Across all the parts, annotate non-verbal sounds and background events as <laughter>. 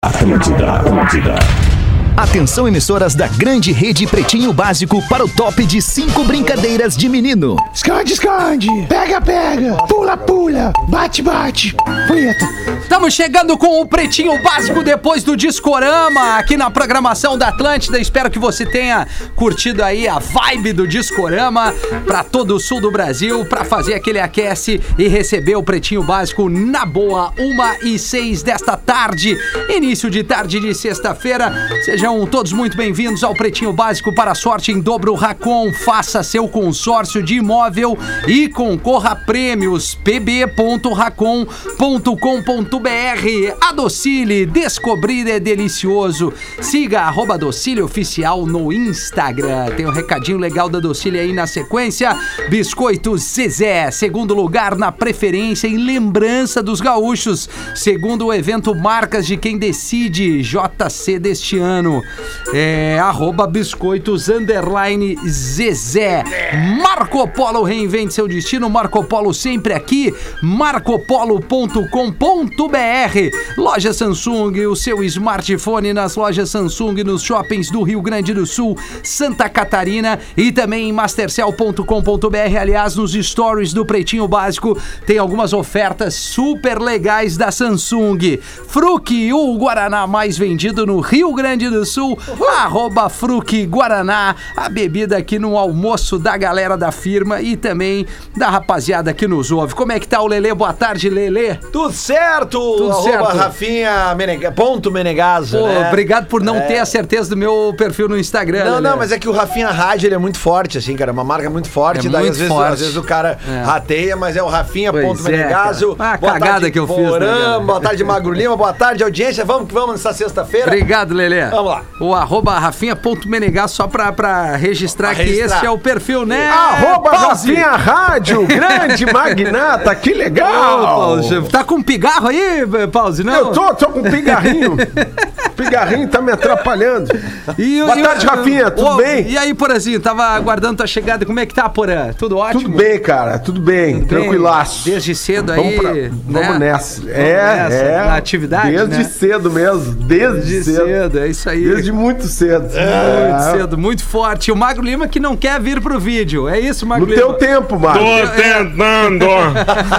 Atlântida, Atlântida. Atenção, emissoras da grande rede Pretinho Básico para o top de cinco brincadeiras de menino. Esconde, esconde. Pega, pega. Pula, pula. Bate, bate. Punheta. Estamos chegando com o Pretinho Básico depois do Discorama aqui na programação da Atlântida. Espero que você tenha curtido aí a vibe do Discorama para todo o sul do Brasil para fazer aquele aquece e receber o Pretinho Básico na boa, uma e seis desta tarde, início de tarde de sexta-feira. Sejam todos muito bem-vindos ao Pretinho Básico para a sorte em dobro Racon. Faça seu consórcio de imóvel e concorra a prêmios pb.racon.com.br. A Docile, descobrir é delicioso. Siga arroba Docile Oficial no Instagram. Tem um recadinho legal da Docile aí na sequência. Biscoitos Zezé, segundo lugar na preferência em lembrança dos gaúchos. Segundo o evento Marcas de Quem Decide, JC deste ano. É arroba biscoitos Zezé. Marco Polo reinvente seu destino. Marco Polo sempre aqui. marcopolo.com.br. Loja Samsung, o seu smartphone nas lojas Samsung, nos shoppings do Rio Grande do Sul, Santa Catarina e também em mastercell.com.br. Aliás, nos stories do Pretinho Básico tem algumas ofertas super legais da Samsung. Fruc, o Guaraná mais vendido no Rio Grande do Sul, arroba Fruc Guaraná, a bebida aqui no almoço da galera da firma e também da rapaziada que nos ouve. Como é que tá o Lelê? Boa tarde, Lelê. Tudo certo! Tudo Arroba certo. Rafinha Menega, ponto Menegaso, Pô, né? obrigado por não É. ter a certeza do meu perfil no Instagram. Não, Lelê. não, mas é que o Rafinha Rádio ele é muito forte, assim, cara. É uma marca muito forte. É daí muito às, vezes, forte. às vezes o cara É. rateia, mas é o Rafinha Pois ponto é, Menegaso. Ah, cagada tarde, que eu fiz, né, Porã? Boa tarde, Magro Lima. Boa tarde, audiência. Vamos que vamos nessa sexta-feira. Obrigado, Lelê. Vamos lá. O arroba rafinha.menegar só pra, pra registrar Pra que registrar. esse é o perfil, né? Arroba Pause. Rafinha Rádio, grande magnata, que Ô, legal. Tá com pigarro aí, Pause? Não? Eu tô, tô com um pigarrinho. <laughs> pigarrinho tá me atrapalhando. E, Boa tarde, Rafinha, tudo Ô, bem? E aí, Porazinho, tava aguardando tua chegada. Como é que tá, Porã? Tudo ótimo? Tudo bem, cara, tudo bem, Bem, tranquilaço. Desde cedo Vamos, aí, pra- né? vamos nessa. Vamos é, nessa, é. na atividade, Desde né? cedo mesmo, desde, Desde cedo. cedo, é isso aí. Desde muito cedo. Muito É. cedo, muito forte. O Magro Lima que não quer vir pro vídeo. É isso, Magro No Lima? teu tempo, Magro. Tô tentando. <laughs>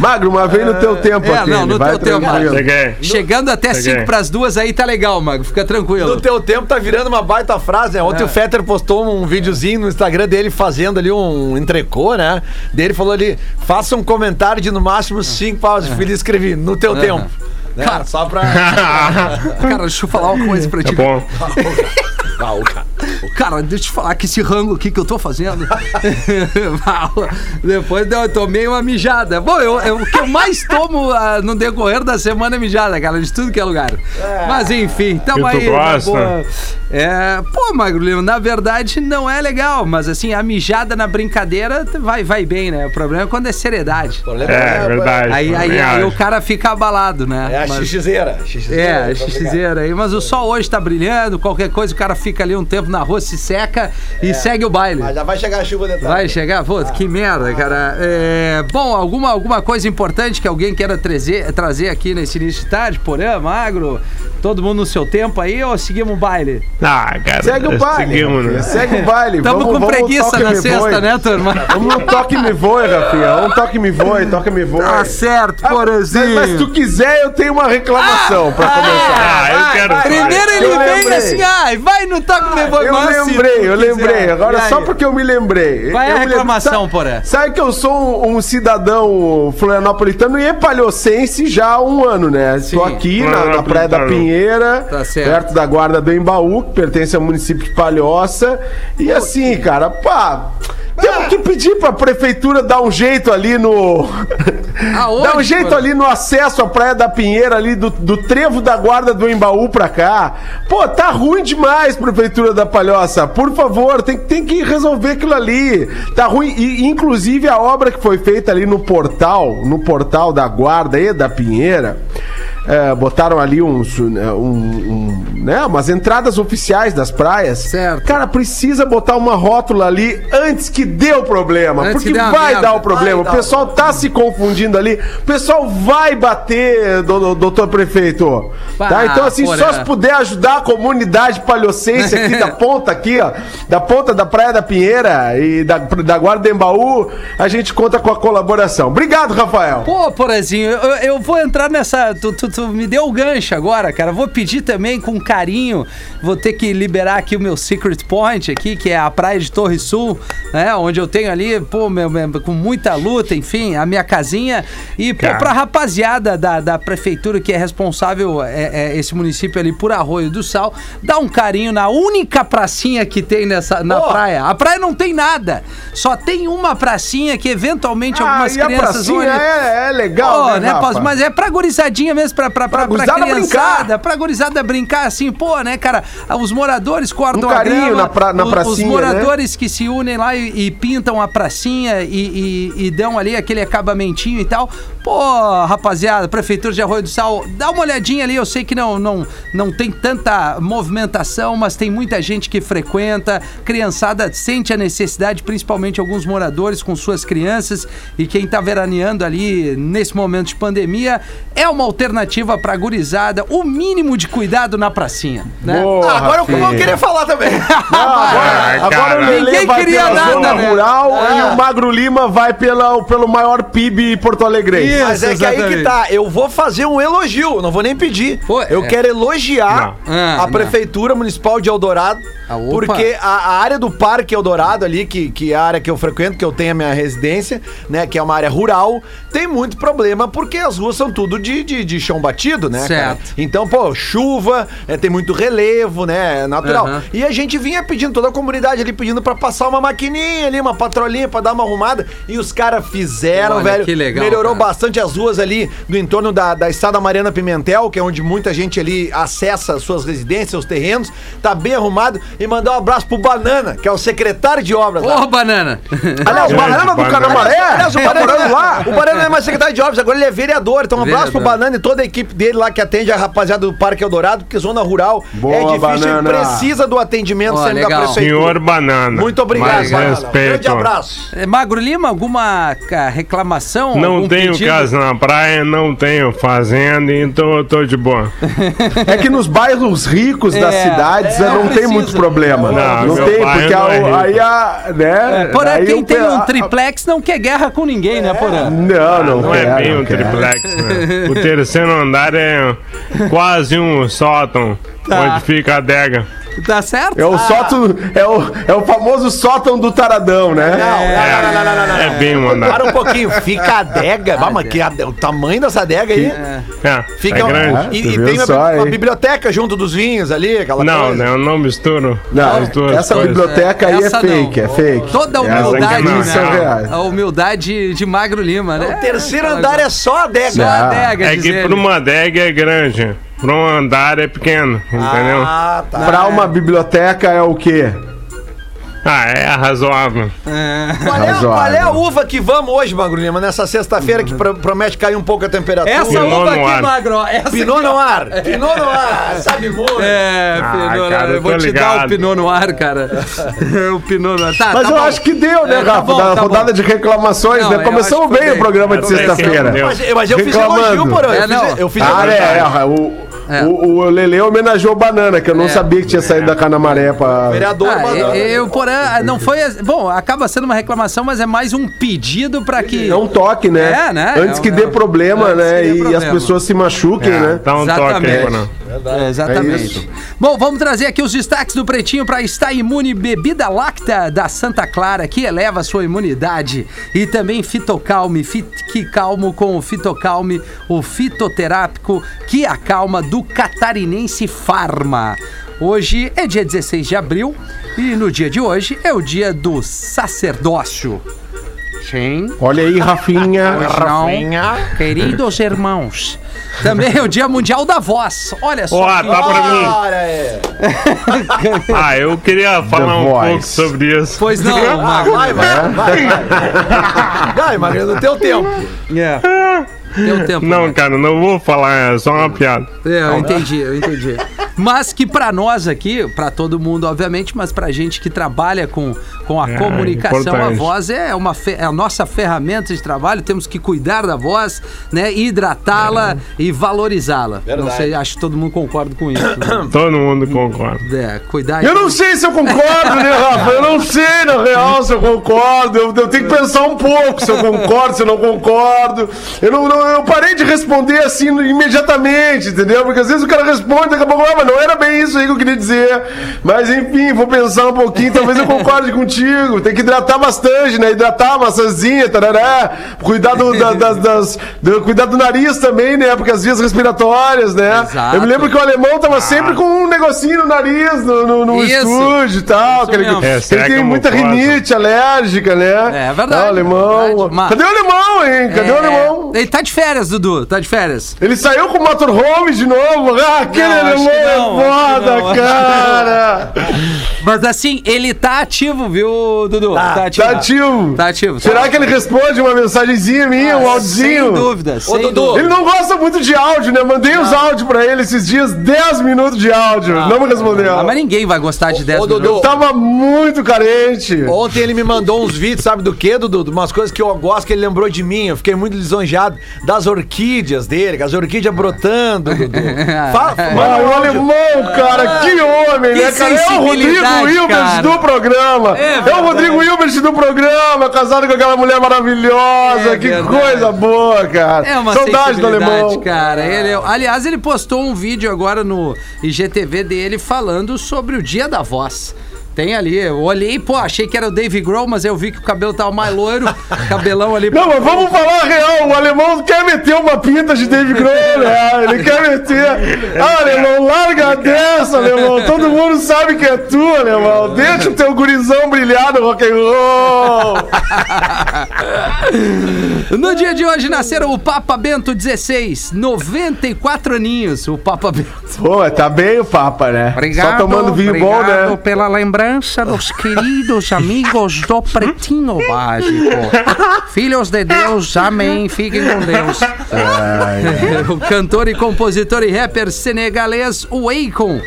Magro, uma vez no teu tempo É, aqui. não, no teu tempo. Cheguei. Chegando até Cheguei. 5 pras duas aí tá legal, Magro. Fica tranquilo. No teu tempo tá virando uma baita frase, né? Ontem É. o Fetter postou um videozinho no Instagram dele fazendo ali um entrecô, né? Dele falou ali, faça um comentário de no máximo cinco pausas. É. E escrevi, no teu tempo. Né? Cara, Só pra... <laughs> Cara, deixa eu falar uma coisa pra Tá ti. bom. Cara, deixa eu te falar que esse rango aqui que eu tô fazendo. <laughs> Depois eu tomei uma mijada. Bom, eu, eu- o que eu mais tomo ah, no decorrer da semana é mijada, cara, de tudo que é lugar. Mas enfim, tamo E tu aí. na gosta? boa. É, pô, Magro Lima, na verdade não é legal, mas assim, a mijada na brincadeira vai, vai bem, né? O problema é quando é seriedade. É, verdade. Aí, aí, aí o cara fica abalado, né? É a Mas- xixizeira. é, a xixizeira aí, mas o sol hoje tá brilhando, qualquer coisa o cara fica ali um tempo na rua, se seca e segue o baile. Mas já vai chegar a chuva de tarde. Vai chegar? Pô, que merda, cara. É, bom, alguma, alguma coisa importante que alguém queira trazer, trazer aqui nesse início de tarde? Porã, magro, todo mundo no seu tempo aí ou seguimos o baile? Ah, cara. Segue o baile. Seguimos, né? Segue o baile. Tamo vamos, com vamos preguiça na sexta, voe. né, turma? Vamos no toque me voe, Rafinha. Um toque me voe, toque me voe. Tá certo, Ah, Porãzinho. Mas se tu quiser, eu tenho uma reclamação pra começar. Ah, eu quero. Primeiro ele Eu vem lembrei. assim, ai, vai no toque me voe, Eu mas lembrei, eu lembrei. Agora só porque eu me lembrei. Qual é a Eu lembro- reclamação, Porã? Sabe que eu sou um, um cidadão florianopolitano e palhocense já há um ano, né? Sim. Tô aqui na, na. Praia da Pinheira, Tá perto da Guarda do Embaú, que pertence ao município de Palhoça. E assim, cara, pá... Temos que pedir pra prefeitura dar um jeito ali no. <laughs> Aonde, dar um jeito Porã? ali no acesso à Praia da Pinheira, ali do, do trevo da guarda do Embaú pra cá. Pô, tá ruim demais, Prefeitura da Palhoça. Por favor, tem, tem que resolver aquilo ali. Tá ruim. E, inclusive, a obra que foi feita ali no portal, no portal da guarda e da Pinheira. É, botaram ali uns, né, um, um, né, umas entradas oficiais das praias. Certo. Cara, precisa botar uma rótula ali antes que dê o problema. Antes porque vai dar o problema. Vai o dar pessoal tá se confundindo ali. O pessoal vai bater, do- do- doutor prefeito. Bah, tá? Então, assim, porra. só se puder ajudar a comunidade palhocense aqui da <laughs> ponta aqui, ó, da ponta da Praia da Pinheira e da, da Guarda Embaú, a gente conta com a colaboração. Obrigado, Rafael. Pô, Porazinho, eu, eu vou entrar nessa. Tu, tu- tu me deu o gancho agora, cara. Vou pedir também com carinho. Vou ter que liberar aqui o meu Secret Point aqui, que é a praia de Torre Sul, né? Onde eu tenho ali, pô, meu, meu- com muita luta, enfim, a minha casinha. E, pô, Cara. pra rapaziada da, da prefeitura que é responsável, é, é, esse município ali por Arroio do Sal, dá um carinho na única pracinha que tem nessa, na Pô. praia. A praia não tem nada. Só tem uma pracinha que eventualmente algumas Ah, e a crianças vão pracinha ali- é, é legal, né, né? Mas é pra gurizadinha mesmo, pra, pra, pra, pra gurizada criançada, brincar. pra gurizada brincar assim, pô, né, cara? Os moradores cortam Um a grama, na pra- na o- pracinha, Os né? moradores que se unem lá e, e pintam a pracinha e, e- e dão ali aquele acabamentinho e tal. Pô, rapaziada, Prefeitura de Arroio do Sal, dá uma olhadinha ali, eu sei que não, não, não tem tanta movimentação, mas tem muita gente que frequenta, criançada sente a necessidade, principalmente alguns moradores com suas crianças e quem tá veraneando ali nesse momento de pandemia, é uma alternativa pra gurizada, o mínimo de cuidado na pracinha, né? Boa, Ah, agora eu vou Rafinha. querer falar também. Não, <laughs> agora, Ah, agora o Lelê Ninguém vai queria pela nada, zona né? rural e o Magro Lima vai pela, pelo maior PIB Porto Alegre. Mas é que aí que tá. Eu vou fazer um elogio, não vou nem pedir. Pô, eu é. quero elogiar Não. Ah, a não. Prefeitura Municipal de Eldorado. Ah, porque a, a área do Parque Eldorado ali, que, que é a área que eu frequento, que eu tenho a minha residência, né? Que é uma área rural, tem muito problema porque as ruas são tudo de, de, de chão batido, né? cara? Certo. Então, pô, chuva, é, tem muito relevo, né? É natural. Aham. E a gente vinha pedindo, toda a comunidade ali pedindo pra passar uma maquininha ali, uma patrolinha pra dar uma arrumada. E os caras fizeram, Olha, velho. que legal, Melhorou cara. bastante as ruas ali do entorno da, da Estrada Mariana Pimentel, que é onde muita gente ali acessa suas residências, seus terrenos. Tá bem arrumado. E mandar um abraço pro Banana, que é o secretário de obras. lá. Ô, banana! Aliás, o Banana do Banana. Canamaré? Aliás, o Banana, morando lá. o Banana não é mais secretário de obras, agora ele é vereador. Então, um abraço pro Vereador. Banana e toda a equipe dele lá que atende a rapaziada do Parque Eldorado, porque zona rural Boa, é difícil Banana. e precisa do atendimento Ó, sempre da legal. prefeitura. Senhor Banana. Muito obrigado, Banana. respeito. Grande abraço. É, Magro Lima, alguma reclamação? Não algum tenho pedido? Casa na praia, não tenho fazenda, então eu tô de boa. <laughs> É que nos bairros ricos das É, cidades é, não não tem muito problema. Não, Não, tem, porque não é aí a. Né, Porã, daí quem o tem um triplex não quer guerra com ninguém, né, Porã? Não, não, Não é quero, bem não um quero. triplex, né? <laughs> O terceiro andar é quase um sótão, Tá. onde fica a adega. Tá certo? É o sótão, é o, é o famoso sótão do taradão, né? É, é bem andar. Para um pouquinho, fica a adega. Vamos, que a- o tamanho dessa adega aí. É, Fica é um- grande. e, e tem uma, só, uma biblioteca junto dos vinhos ali, aquela Não, coisa. não, eu não misturo. Não, as duas essa coisas. biblioteca aí é Essa fake, não. é fake. Toda a humildade, não, não. reais. A humildade de Magro Lima, né? O terceiro andar é só a adega. Só Ah. adega, É que pra uma adega é grande, pra um andar é pequeno, entendeu? Ah, Ah, tá. Pra uma biblioteca é o quê? é razoável. Qual é, Razoável. qual é a uva que vamos hoje, Magro Lima, nessa sexta-feira que pro- promete cair um pouco a temperatura? Essa Pinot uva aqui, Noir. Magro, essa Pinot Noir. Pinot Noir. Sabe muito. É, Ah, Pinot cara, Noir. eu Eu vou te dar o ligado. Pinot Noir, cara. <laughs> o Pinot Noir. Tá, Mas tá eu bom. acho que deu, né, É, tá Rafa? bom, da tá rodada bom. de reclamações, Não, né? Começamos bem o programa de sexta-feira. Mas, mas eu fiz Reclamando. elogio, porra. Eu É, fiz, não. eu fiz Ah, elogio. é, é, o, É. o, o Lele homenageou Banana, que eu não É. sabia que tinha saído da Canamaré pra... Vereador Ah, Banana. eu, porém, não foi. Bom, acaba sendo uma reclamação, mas é mais um pedido pra que. É um toque, né? É, né? Antes É que um- dê problema, né? que dê E problema. as pessoas se machuquem, É, né? dá um toque aí, Exatamente. Conan. É, exatamente. É. Bom, vamos trazer aqui os destaques do Pretinho para estar imune bebida láctea da Santa Clara, que eleva a sua imunidade. E também Fitocalme, Fique Calmo com o Fitocalme, o fitoterápico que acalma do Catarinense Farma. Hoje é dia 16 de abril e no dia de hoje é o dia do sacerdócio. Sim. Olha aí, Rafinha. <laughs> Não, queridos irmãos. Também é o Dia Mundial da Voz. Olha só. Ó, tá pra mim. É. <laughs> Ah, eu queria falar um Voice. pouco sobre isso. Pois não, Ah, Magro. vai, vai, vai. <laughs> Vai, Magro, no teu tempo. É. Deu tempo. Não, né? cara, não vou falar, é só uma piada. É, eu entendi, eu entendi. Mas que pra nós aqui, pra todo mundo, obviamente, mas pra gente que trabalha com, com a É, comunicação, a importante. voz é, uma fe- é a nossa ferramenta de trabalho, temos que cuidar da voz, né? Hidratá-la e valorizá-la. Não Verdade. sei, acho que todo mundo concorda com isso. né? <coughs> Todo mundo concorda. É, cuidar Eu não sei se eu concordo, né, Rafa? Eu não sei, na real, se eu concordo. Eu, eu tenho que pensar um pouco se eu concordo, se eu não concordo. Eu, não, não- eu parei de responder assim imediatamente, entendeu? Porque às vezes o cara responde, daqui a pouco, ah, mas não era bem isso aí que eu queria dizer. Mas enfim, vou pensar um pouquinho, talvez eu concorde <laughs> contigo. Tem que hidratar bastante, né? Hidratar, maçãzinha, tarará. Cuidar do, da- das, das- do- cuidar do nariz também, né? Porque as vias respiratórias, né? Exato. Eu me lembro que o alemão tava sempre com um negocinho no nariz, no, no, no estúdio e tal. Que ele, É, ele tem muita posso? rinite alérgica, né? É verdade, Ah, o alemão. verdade. Mas- Cadê o alemão, hein? Cadê o É, alemão? Ele tá de férias, Dudu, tá de férias. Ele saiu com o motorhome de novo. Ah, aquele Não, é não, acho que foda, não, cara. <laughs> Mas assim, ele tá ativo, viu, Dudu? Tá, ativo. Tá ativo. Tá ativo. Será tá. que ele responde uma mensagenzinha minha, um áudiozinho? Sem dúvida, sem Dudu. dúvida. Ele não gosta muito de áudio, né? Mandei os áudios pra ele esses dias, 10 minutos de áudio. Não, me respondeu. Ah, mas ninguém vai gostar de 10 ô, Dudu, minutos. Tava muito carente. Ontem ele me mandou uns vídeos, sabe do quê, Dudu? Umas coisas que eu gosto, que ele lembrou de mim. Eu fiquei muito lisonjeado das orquídeas dele, as orquídeas brotando, Dudu. <laughs> Fa- Ah, manda um o áudio. alemão, cara, que homem, Que né, cara? É o Rodrigo cara. do programa. É É, o. Rodrigo Hilbert do programa, casado com aquela mulher maravilhosa. É que verdade. coisa boa, cara. É uma Saudade do alemão. cara. Ele, é- aliás, ele postou um vídeo agora no IGTV dele falando sobre o Dia da Voz. Tem ali, eu olhei, pô, achei que era o Dave Grohl, mas eu vi que o cabelo tava mais loiro, <laughs> cabelão ali. Não, mas vamos falar a real. O alemão quer meter uma pinta de David Grohl, né? <laughs> Ele quer meter. Ah, alemão, larga dessa, alemão. Todo mundo sabe que é tu, alemão. Deixa o teu gurizão brilhar no rock and roll. <laughs> No dia de hoje nasceram o Papa Bento XVI, 94 aninhos, o Papa Bento. Pô, tá bem o Papa, né? Só tomando vinho bom, né? pela lembrança dos queridos amigos do Pretinho Básico. Filhos de Deus, amém. Fiquem com Deus. o cantor e compositor e rapper senegalês, o Akon,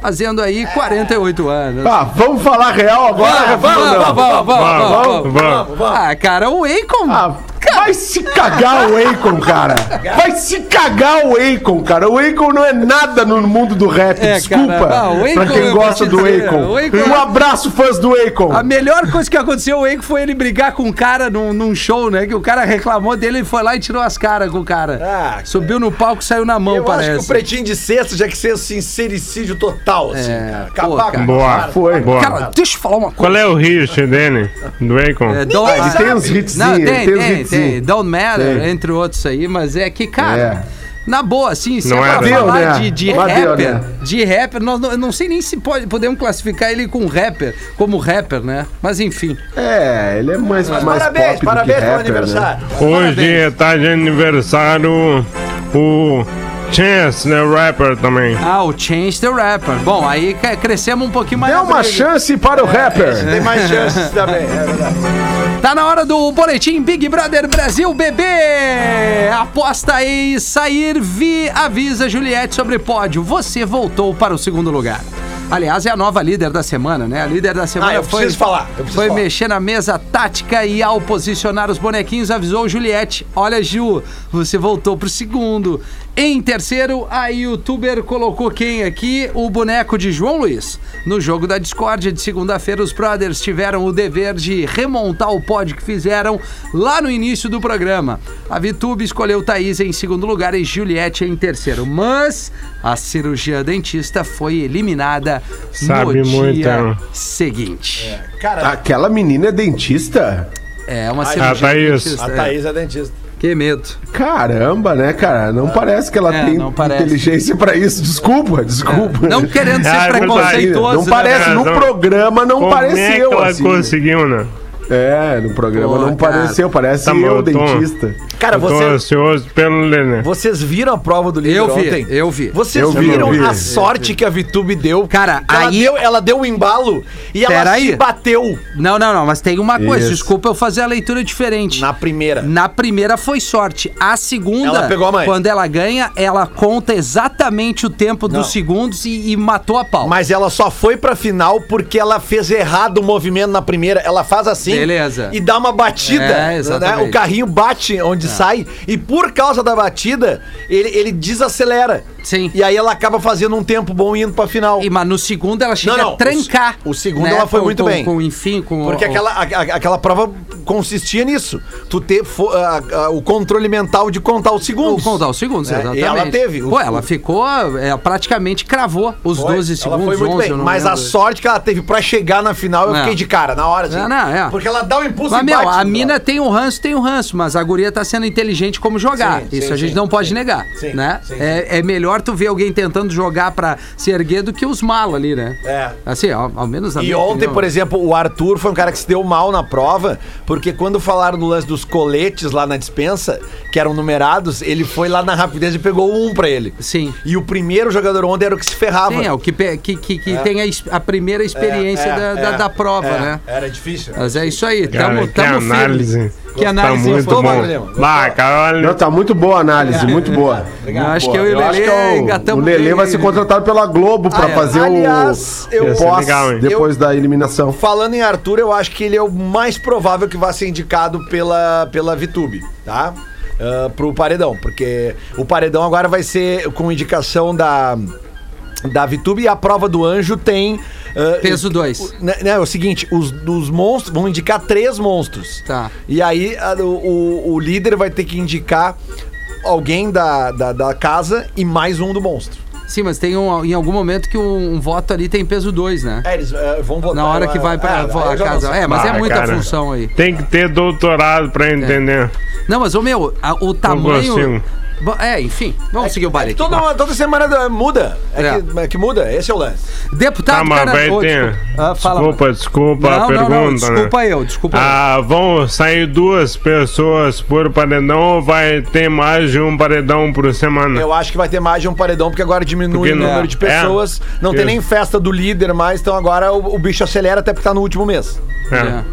fazendo aí 48 anos. Ah, vamos falar real agora, Vamos, Rafael? vamos, vamos, vamos, Vamos, vamos. Ah, cara, o Akon. Ah, vai se cagar o Akon, cara. Vai se cagar o Akon, cara. O Akon não é nada no mundo do rap. É, Desculpa cara. Ah, o Akon, pra quem eu gosta do Akon. Akon- Um abraço, fãs do Akon. A melhor coisa que aconteceu o Akon foi ele brigar com um cara num, num show, né? Que o cara reclamou dele, ele foi lá e tirou as caras com o cara. Ah, cara. Subiu no palco e saiu na mão, Eu parece. acho que o pretinho de sexta já que ser sincericídio total, assim, É, cara. pô, Acabar cara. com Boa. Foi. Boa. Cara, deixa eu falar uma coisa. Qual é o hit dele? Do Akon? É, Ah, ele tem uns hitzinhos, Não, ele tem, tem uns tem, tem. Don't Matter, Tem. entre outros aí, mas é que, cara. É. Na boa, assim, se Não é pra né? falar né? de, de Mas deu, rapper, né? de rapper, nós não, eu não sei nem se pode, podemos classificar ele com rapper, como rapper, né? Mas enfim. É, ele é mais, mais Parabéns, pop parabéns do que pelo rapper, aniversário. Hoje tá de aniversário o Chance, né? Rapper também. Ah, o Change the Rapper. Bom, aí crescemos um pouquinho mais. Dê uma chance para o rapper. Tem mais chances também, é verdade. Tá na hora do boletim Big Brother Brasil Bebê. Aposta em sair, Vi avisa Juliette sobre pódio. Você voltou para o segundo lugar. Aliás, é a nova líder da semana, né? A líder da semana Ah, eu foi, preciso falar, eu foi falar. mexer na mesa tática e ao posicionar os bonequinhos avisou Juliette. Olha, Ju, você voltou pro segundo. Em terceiro, a youtuber colocou quem aqui? O boneco de João Luiz. No jogo da discórdia de segunda-feira, os brothers tiveram o dever de remontar o pódio que fizeram lá no início do programa. A Vitube escolheu Thaís em segundo lugar e Juliette em terceiro. Mas a cirurgia dentista foi eliminada Sabe no muito, dia hein? seguinte. Cara, Aquela menina é dentista? É uma A cirurgia Thaís. dentista. a é. Thaís é dentista. Que medo. Caramba, né, cara? Não parece que ela É, tem inteligência pra isso. Desculpa, desculpa. Não querendo ser Ah, é preconceituoso. Não né, parece, cara? no Não. programa não Como é que pareceu ela assim. conseguiu, né? É, no programa Pô, não cara. pareceu, parece Tá eu, tô- dentista. Cara, Eu tô você, ansioso pelo Lelê. vocês viram a prova do líder Eu vi, ontem? eu vi. Vocês Eu vi, viram vi. a sorte que a Vitube deu? Cara, ela aí- deu, ela deu um embalo e ela Pera se aí. bateu Não, não, não, mas tem uma coisa, Isso. desculpa eu fazer a leitura diferente. na primeira. Na primeira foi sorte. A segunda, Ela pegou a mãe. quando ela ganha, ela conta exatamente o tempo Não. dos segundos e, e matou a pau. Mas ela só foi pra final porque ela fez errado o movimento na primeira. Ela faz assim Beleza. e dá uma batida. É, né? exatamente. É. O carrinho bate onde sai e por causa da batida, ele, ele desacelera. Sim. E aí ela acaba fazendo um tempo bom indo pra final. E, mas no segundo ela chega Não, não, a trancar. o- o segundo ela foi com- muito com- bem. Com, enfim, com Porque o- aquela, a- a- aquela prova consistia nisso. Tu ter a- a- o controle mental de contar os O segundos. contar os segundos, É, exatamente. e ela teve. Pô, ela ficou, é, praticamente cravou os Foi. 12 Ela segundos, foi muito 11, bem. Mas a lembro. sorte que ela teve pra chegar na final, eu É. fiquei de cara na hora. Assim, É, não, é. Porque ela dá um impulso Mas, meu, bate a mina tem um ranço, tem um ranço, mas a guria tá sendo inteligente como jogar. Sim, Isso sim, a gente sim, não pode negar, Sim, né? é, é melhor tu ver alguém tentando jogar pra se erguer do que os malos ali, né? É. Assim, ao, ao menos E ontem, opinião. por exemplo, o Arthur foi um cara que se deu mal na prova, porque quando falaram no lance dos coletes lá na dispensa, que eram numerados, ele foi lá na rapidez e pegou um pra ele. Sim. E o primeiro jogador ontem era o que se ferrava. Sim, é o que, que, que, que tem a, a primeira experiência É, da, é, da, da prova, é, né? Era difícil. Mas é isso aí, Cara, tamo, que tamo firme. análise. Que análise Tá muito bom. Bah. Não, tá muito boa a análise, muito boa. Eu acho que eu e o Eu Lelê que é o, o Lelê vai ser contratado pela Globo pra Ah, é. fazer Aliás, o, eu- pós legal, depois da eliminação. Falando em Arthur, eu acho que ele é o mais provável que vá ser indicado pela, pela VTube, tá? Ah, pro Paredão, porque o Paredão agora vai ser com indicação da, da VTube e a prova do anjo tem. ah, Peso o- dois. o- né, né, é o seguinte, os dos monstros vão indicar três monstros. Tá. E aí a- o, o- líder vai ter que indicar alguém da, da, da casa e mais um do monstro. Sim, mas tem um, em algum momento que um, um voto ali tem peso 2, né? É, eles eh, vão votar. Na hora que vai pra É, a casa. É, mas é Ah, muita cara. função aí. Tem que ter doutorado pra entender. Não, mas, ô meu, a- o tamanho. Consigo. Bo- É, enfim, vamos seguir o baile É aqui. toda, toda semana da- muda. É, É. Que, é que muda, esse é o lance. Deputado Tá, mas cara- vai ter. Ah, fala, desculpa, mano. desculpa Não, a não, pergunta, não, desculpa né? eu, desculpa eu. Ah, vão sair duas pessoas por paredão ou vai ter mais de um paredão por semana? Eu acho que vai ter mais de um paredão, porque agora diminui Porque o não- número de é. pessoas. Não tem Isso. nem festa do líder mais, então agora o, o bicho acelera até porque tá no último mês. É. É.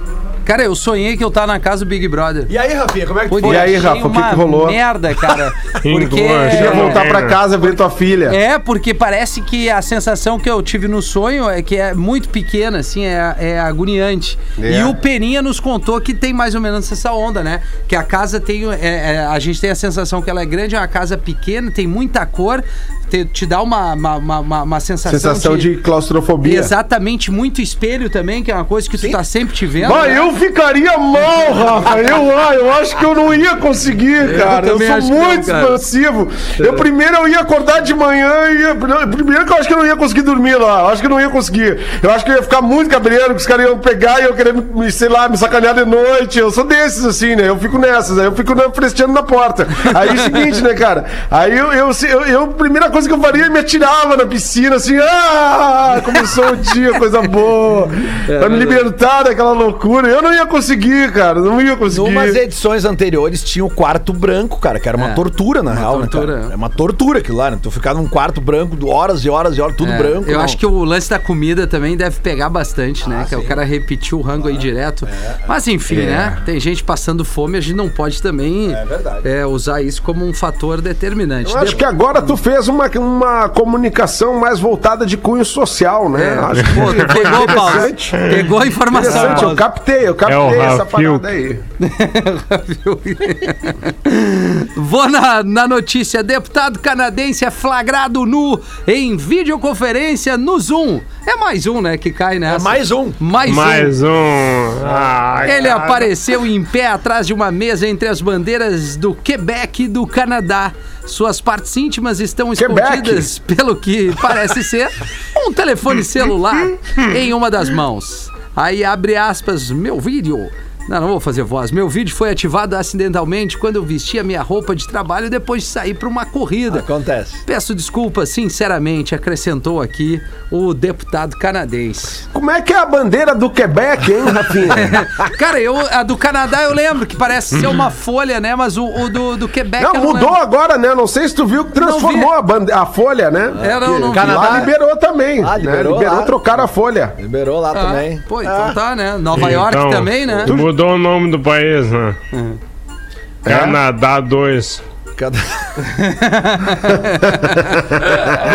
Cara, eu sonhei que eu tava na casa do Big Brother. E aí, Rafinha, como é que Pô, foi? E aí, Rafa, o que que rolou? merda, cara. <laughs> porque... Queria voltar pra É. casa ver tua filha. É, porque parece que a sensação que eu tive no sonho é que é muito pequena, assim, é, é agoniante. É. E o Peninha nos contou que tem mais ou menos essa onda, né? Que a casa tem. é, é, a gente tem a sensação que ela é grande, é uma casa pequena, tem muita cor, te, te dá uma, uma, uma, uma- uma sensação, Sensação de, claustrofobia. Exatamente, muito espelho também, que é uma coisa que tu tá sempre te vendo. Vai, né? eu ficaria mal, Rafa. Eu, ah, eu acho que eu não ia conseguir, cara. Eu, também sou não, muito cara. expansivo. Eu primeiro eu ia acordar de manhã e ia. Primeiro que eu acho que eu não ia conseguir dormir lá. Eu acho que eu não ia conseguir. Eu acho que eu ia ficar muito cabreiro, que os caras iam pegar e eu querer, me, sei lá, me sacanear de noite. Eu sou desses, assim, né? Eu fico nessas. Aí eu fico fresteando na porta. Aí é o seguinte, né, cara? Aí eu, eu, eu, eu- a primeira coisa que eu faria, eu me atirava na piscina, assim. Ah! Começou o dia, coisa boa. <laughs> É pra me libertar daquela loucura. Eu não ia conseguir, cara. Não ia conseguir. Numas edições anteriores tinha o quarto branco, cara, que era uma É. tortura, na Uma real, tortura. né, cara? É uma tortura aquilo lá, né? Tu ficar num quarto branco, horas e horas e horas, tudo É, branco. Eu não. acho que o lance da comida também deve pegar bastante, né? que é o cara repetir o rango aí direto. Mas enfim, né? Tem gente passando fome, a gente não pode também É é, usar isso como um fator determinante. Eu acho que agora tu fez uma, uma comunicação mais voltada de cunho social, né? É. Acho que tu pegou, Paulo. interessante. Pegou a informação. Interessante, eu Paulo. captei, eu captei É essa parada aí. <laughs> Vou na, na notícia. Deputado canadense é flagrado nu em videoconferência no Zoom. É mais um, né, que cai nessa. É mais um. Mais, um. Mais um. Ele cara. apareceu em pé atrás de uma mesa entre as bandeiras do Quebec e do Canadá. Suas partes íntimas estão Quebec. escondidas, pelo que parece ser, um telefone celular em uma das mãos. Aí abre aspas, meu vídeo. Não, não vou fazer voz. Meu vídeo foi ativado acidentalmente quando eu vesti a minha roupa de trabalho depois de sair para uma corrida. Acontece. Peço desculpas, sinceramente, acrescentou aqui o deputado canadense. Como é que é a bandeira do Quebec, hein, Rafinha? <laughs> Cara, eu, a do Canadá eu lembro que parece ser uma folha, né? Mas o, o do, do Quebec. Não, eu mudou lembro. agora, né? Não sei se tu viu que transformou a, bande- a folha, né? É, não, não vi. Lá Canadá- liberou também. Ah, né? liberou Liberou lá. trocar a folha. Liberou lá Ah, também. Pô, então Ah, tá, né? Nova York Então, também, né? Mudou o nome do país, né? Canadá 2. cada- <laughs>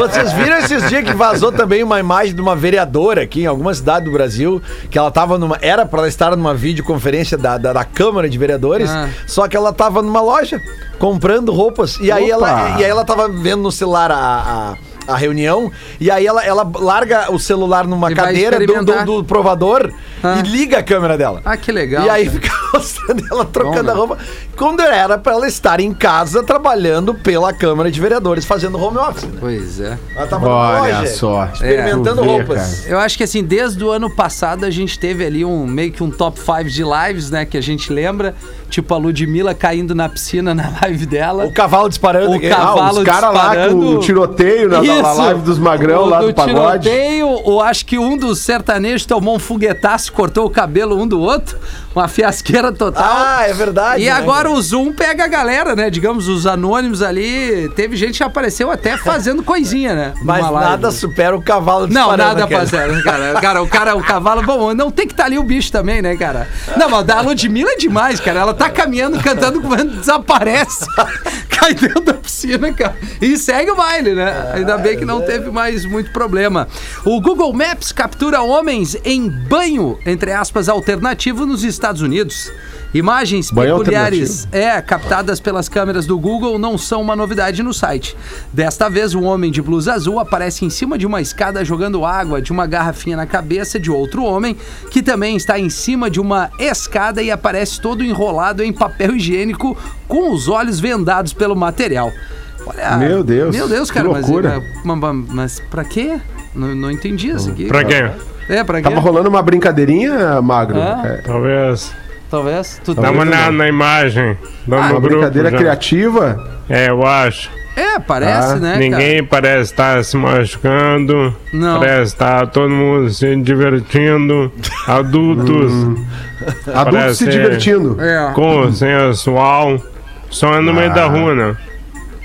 Vocês viram esses dias que vazou também uma imagem de uma vereadora aqui em alguma cidade do Brasil, que ela tava numa. Era pra ela estar numa videoconferência da, da, da Câmara de Vereadores, Ah. só que ela tava numa loja comprando roupas. E aí, ela, e aí ela tava vendo no celular a. a a reunião, e aí ela, ela larga o celular numa E cadeira do, do- do provador Ah. e liga a câmera dela. Ah, que legal. E aí cara. fica mostrando ela trocando Bom, né? a roupa. Quando era pra ela estar em casa trabalhando pela Câmara de Vereadores, fazendo home office. Né? Pois é. Ela tava Olha loja, só. experimentando É. Vê, roupas. Eu acho que assim, desde o ano passado a gente teve ali um meio que um top 5 de lives, né? Que a gente lembra. Tipo a Ludmilla caindo na piscina na live dela. O cavalo disparando. O aqui. cavalo- Ah, os caras lá com o tiroteio na, na live dos magrão O lá do, pagode. tiroteio, ou acho que um dos sertanejos tomou um foguetaço, cortou o cabelo um do outro, uma fiasqueira total. Ah, é verdade. E né, agora o Zoom pega a galera, né? Digamos, os anônimos ali. Teve gente que apareceu até fazendo coisinha, né? <laughs> Mas nada supera o cavalo Não, disparando. nada naquele- pra cara. Cara, o cara, o cavalo, bom, não tem que estar ali o bicho também, né, cara? Não, mas da Ludmilla é demais, cara. Ela tá caminhando, cantando, <laughs> quando desaparece, <laughs> cai dentro da piscina, cara. E segue o baile, né? Ainda bem que não teve mais muito problema. O Google Maps captura homens em banho, entre aspas, alternativo nos Estados Unidos. Imagens Banho peculiares é, captadas pelas câmeras do Google não são uma novidade no site. Desta vez, um homem de blusa azul aparece em cima de uma escada jogando água de uma garrafinha na cabeça de outro homem, que também está em cima de uma escada e aparece todo enrolado em papel higiênico, com os olhos vendados pelo material. Olha, Meu Deus, Meu Deus, que cara, mas, loucura. mas, mas, mas pra quê? Não, não entendi isso aqui. Pra quê? É, pra quê? Tava rolando uma brincadeirinha, Magro? Ah. É, Talvez. Talvez. Tu Dá uma olhada na imagem. Dá uma grupo. brincadeira já. criativa. É, eu acho. É, parece, Ah, né, Ninguém parece estar se machucando. Não. Parece estar todo mundo se divertindo. <laughs> Adultos Adultos Parece se divertindo. cara? É. consensual. Só no meio da rua, né?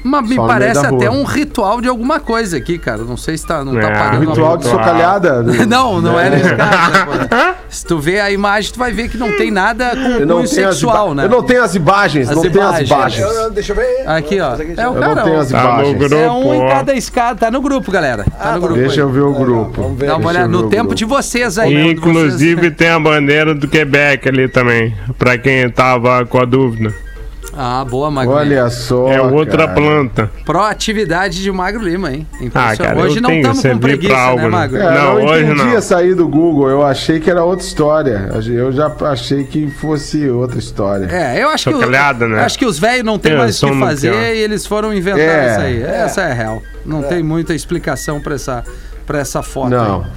Mas me parece até um ritual de alguma coisa aqui, cara. Não sei se tá, não tá É, pagando uma- Ritual de socalhada. <laughs> Não, não é nesse caso. né? Se tu vê a imagem, tu vai ver que não tem nada com cunho sexual, né? eu não tenho as imagens, As não tenho as imagens. imagens. Eu- eu- deixa eu ver. Aqui, ó. É o Eu cara, não tenho as Tá imagens. grupo. É um em ó. cada escada. Tá no grupo, galera. Tá no grupo. Deixa aí. eu ver o grupo. Vamos ver. Dá uma olhada no tempo grupo. de vocês aí. Né, inclusive vocês- tem a bandeira do Quebec ali também. Pra quem tava com a dúvida. Ah, boa, Magro. Olha só. é outra cara. planta. Proatividade de Magro Lima, hein? Ah, cara, Hoje eu não estamos com preguiça, pra algo, né, né? Magro? É, Não, não, hoje entendi não. a sair do Google. Eu achei que era outra história. Eu já achei que fosse outra história. É, eu acho que, o- Chocalhada, né? acho que os velhos não tem mais o que fazer pior. e eles foram inventar É, isso aí. Essa é a real. Não tem muita explicação pra essa, pra essa foto Não. aí.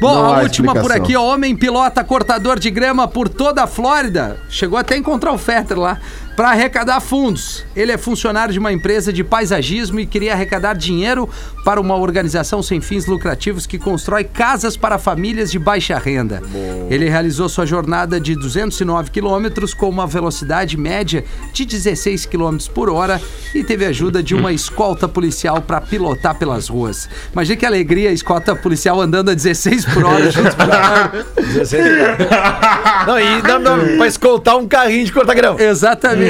Bom, Não a última por explicação. aqui, ó, homem pilota cortador de grama por toda a Flórida. Chegou até a encontrar o Fetter lá para arrecadar fundos. Ele é funcionário de uma empresa de paisagismo e queria arrecadar dinheiro para uma organização sem fins lucrativos que constrói casas para famílias de baixa renda. Ele realizou sua jornada de 209 quilômetros com uma velocidade média de 16 quilômetros por hora e teve ajuda de uma escolta policial para pilotar pelas ruas. Imagina que alegria a escolta policial andando a 16 por hora. <laughs> junto com a- 16 Não, e não, não, pra escoltar um carrinho de cortar grão.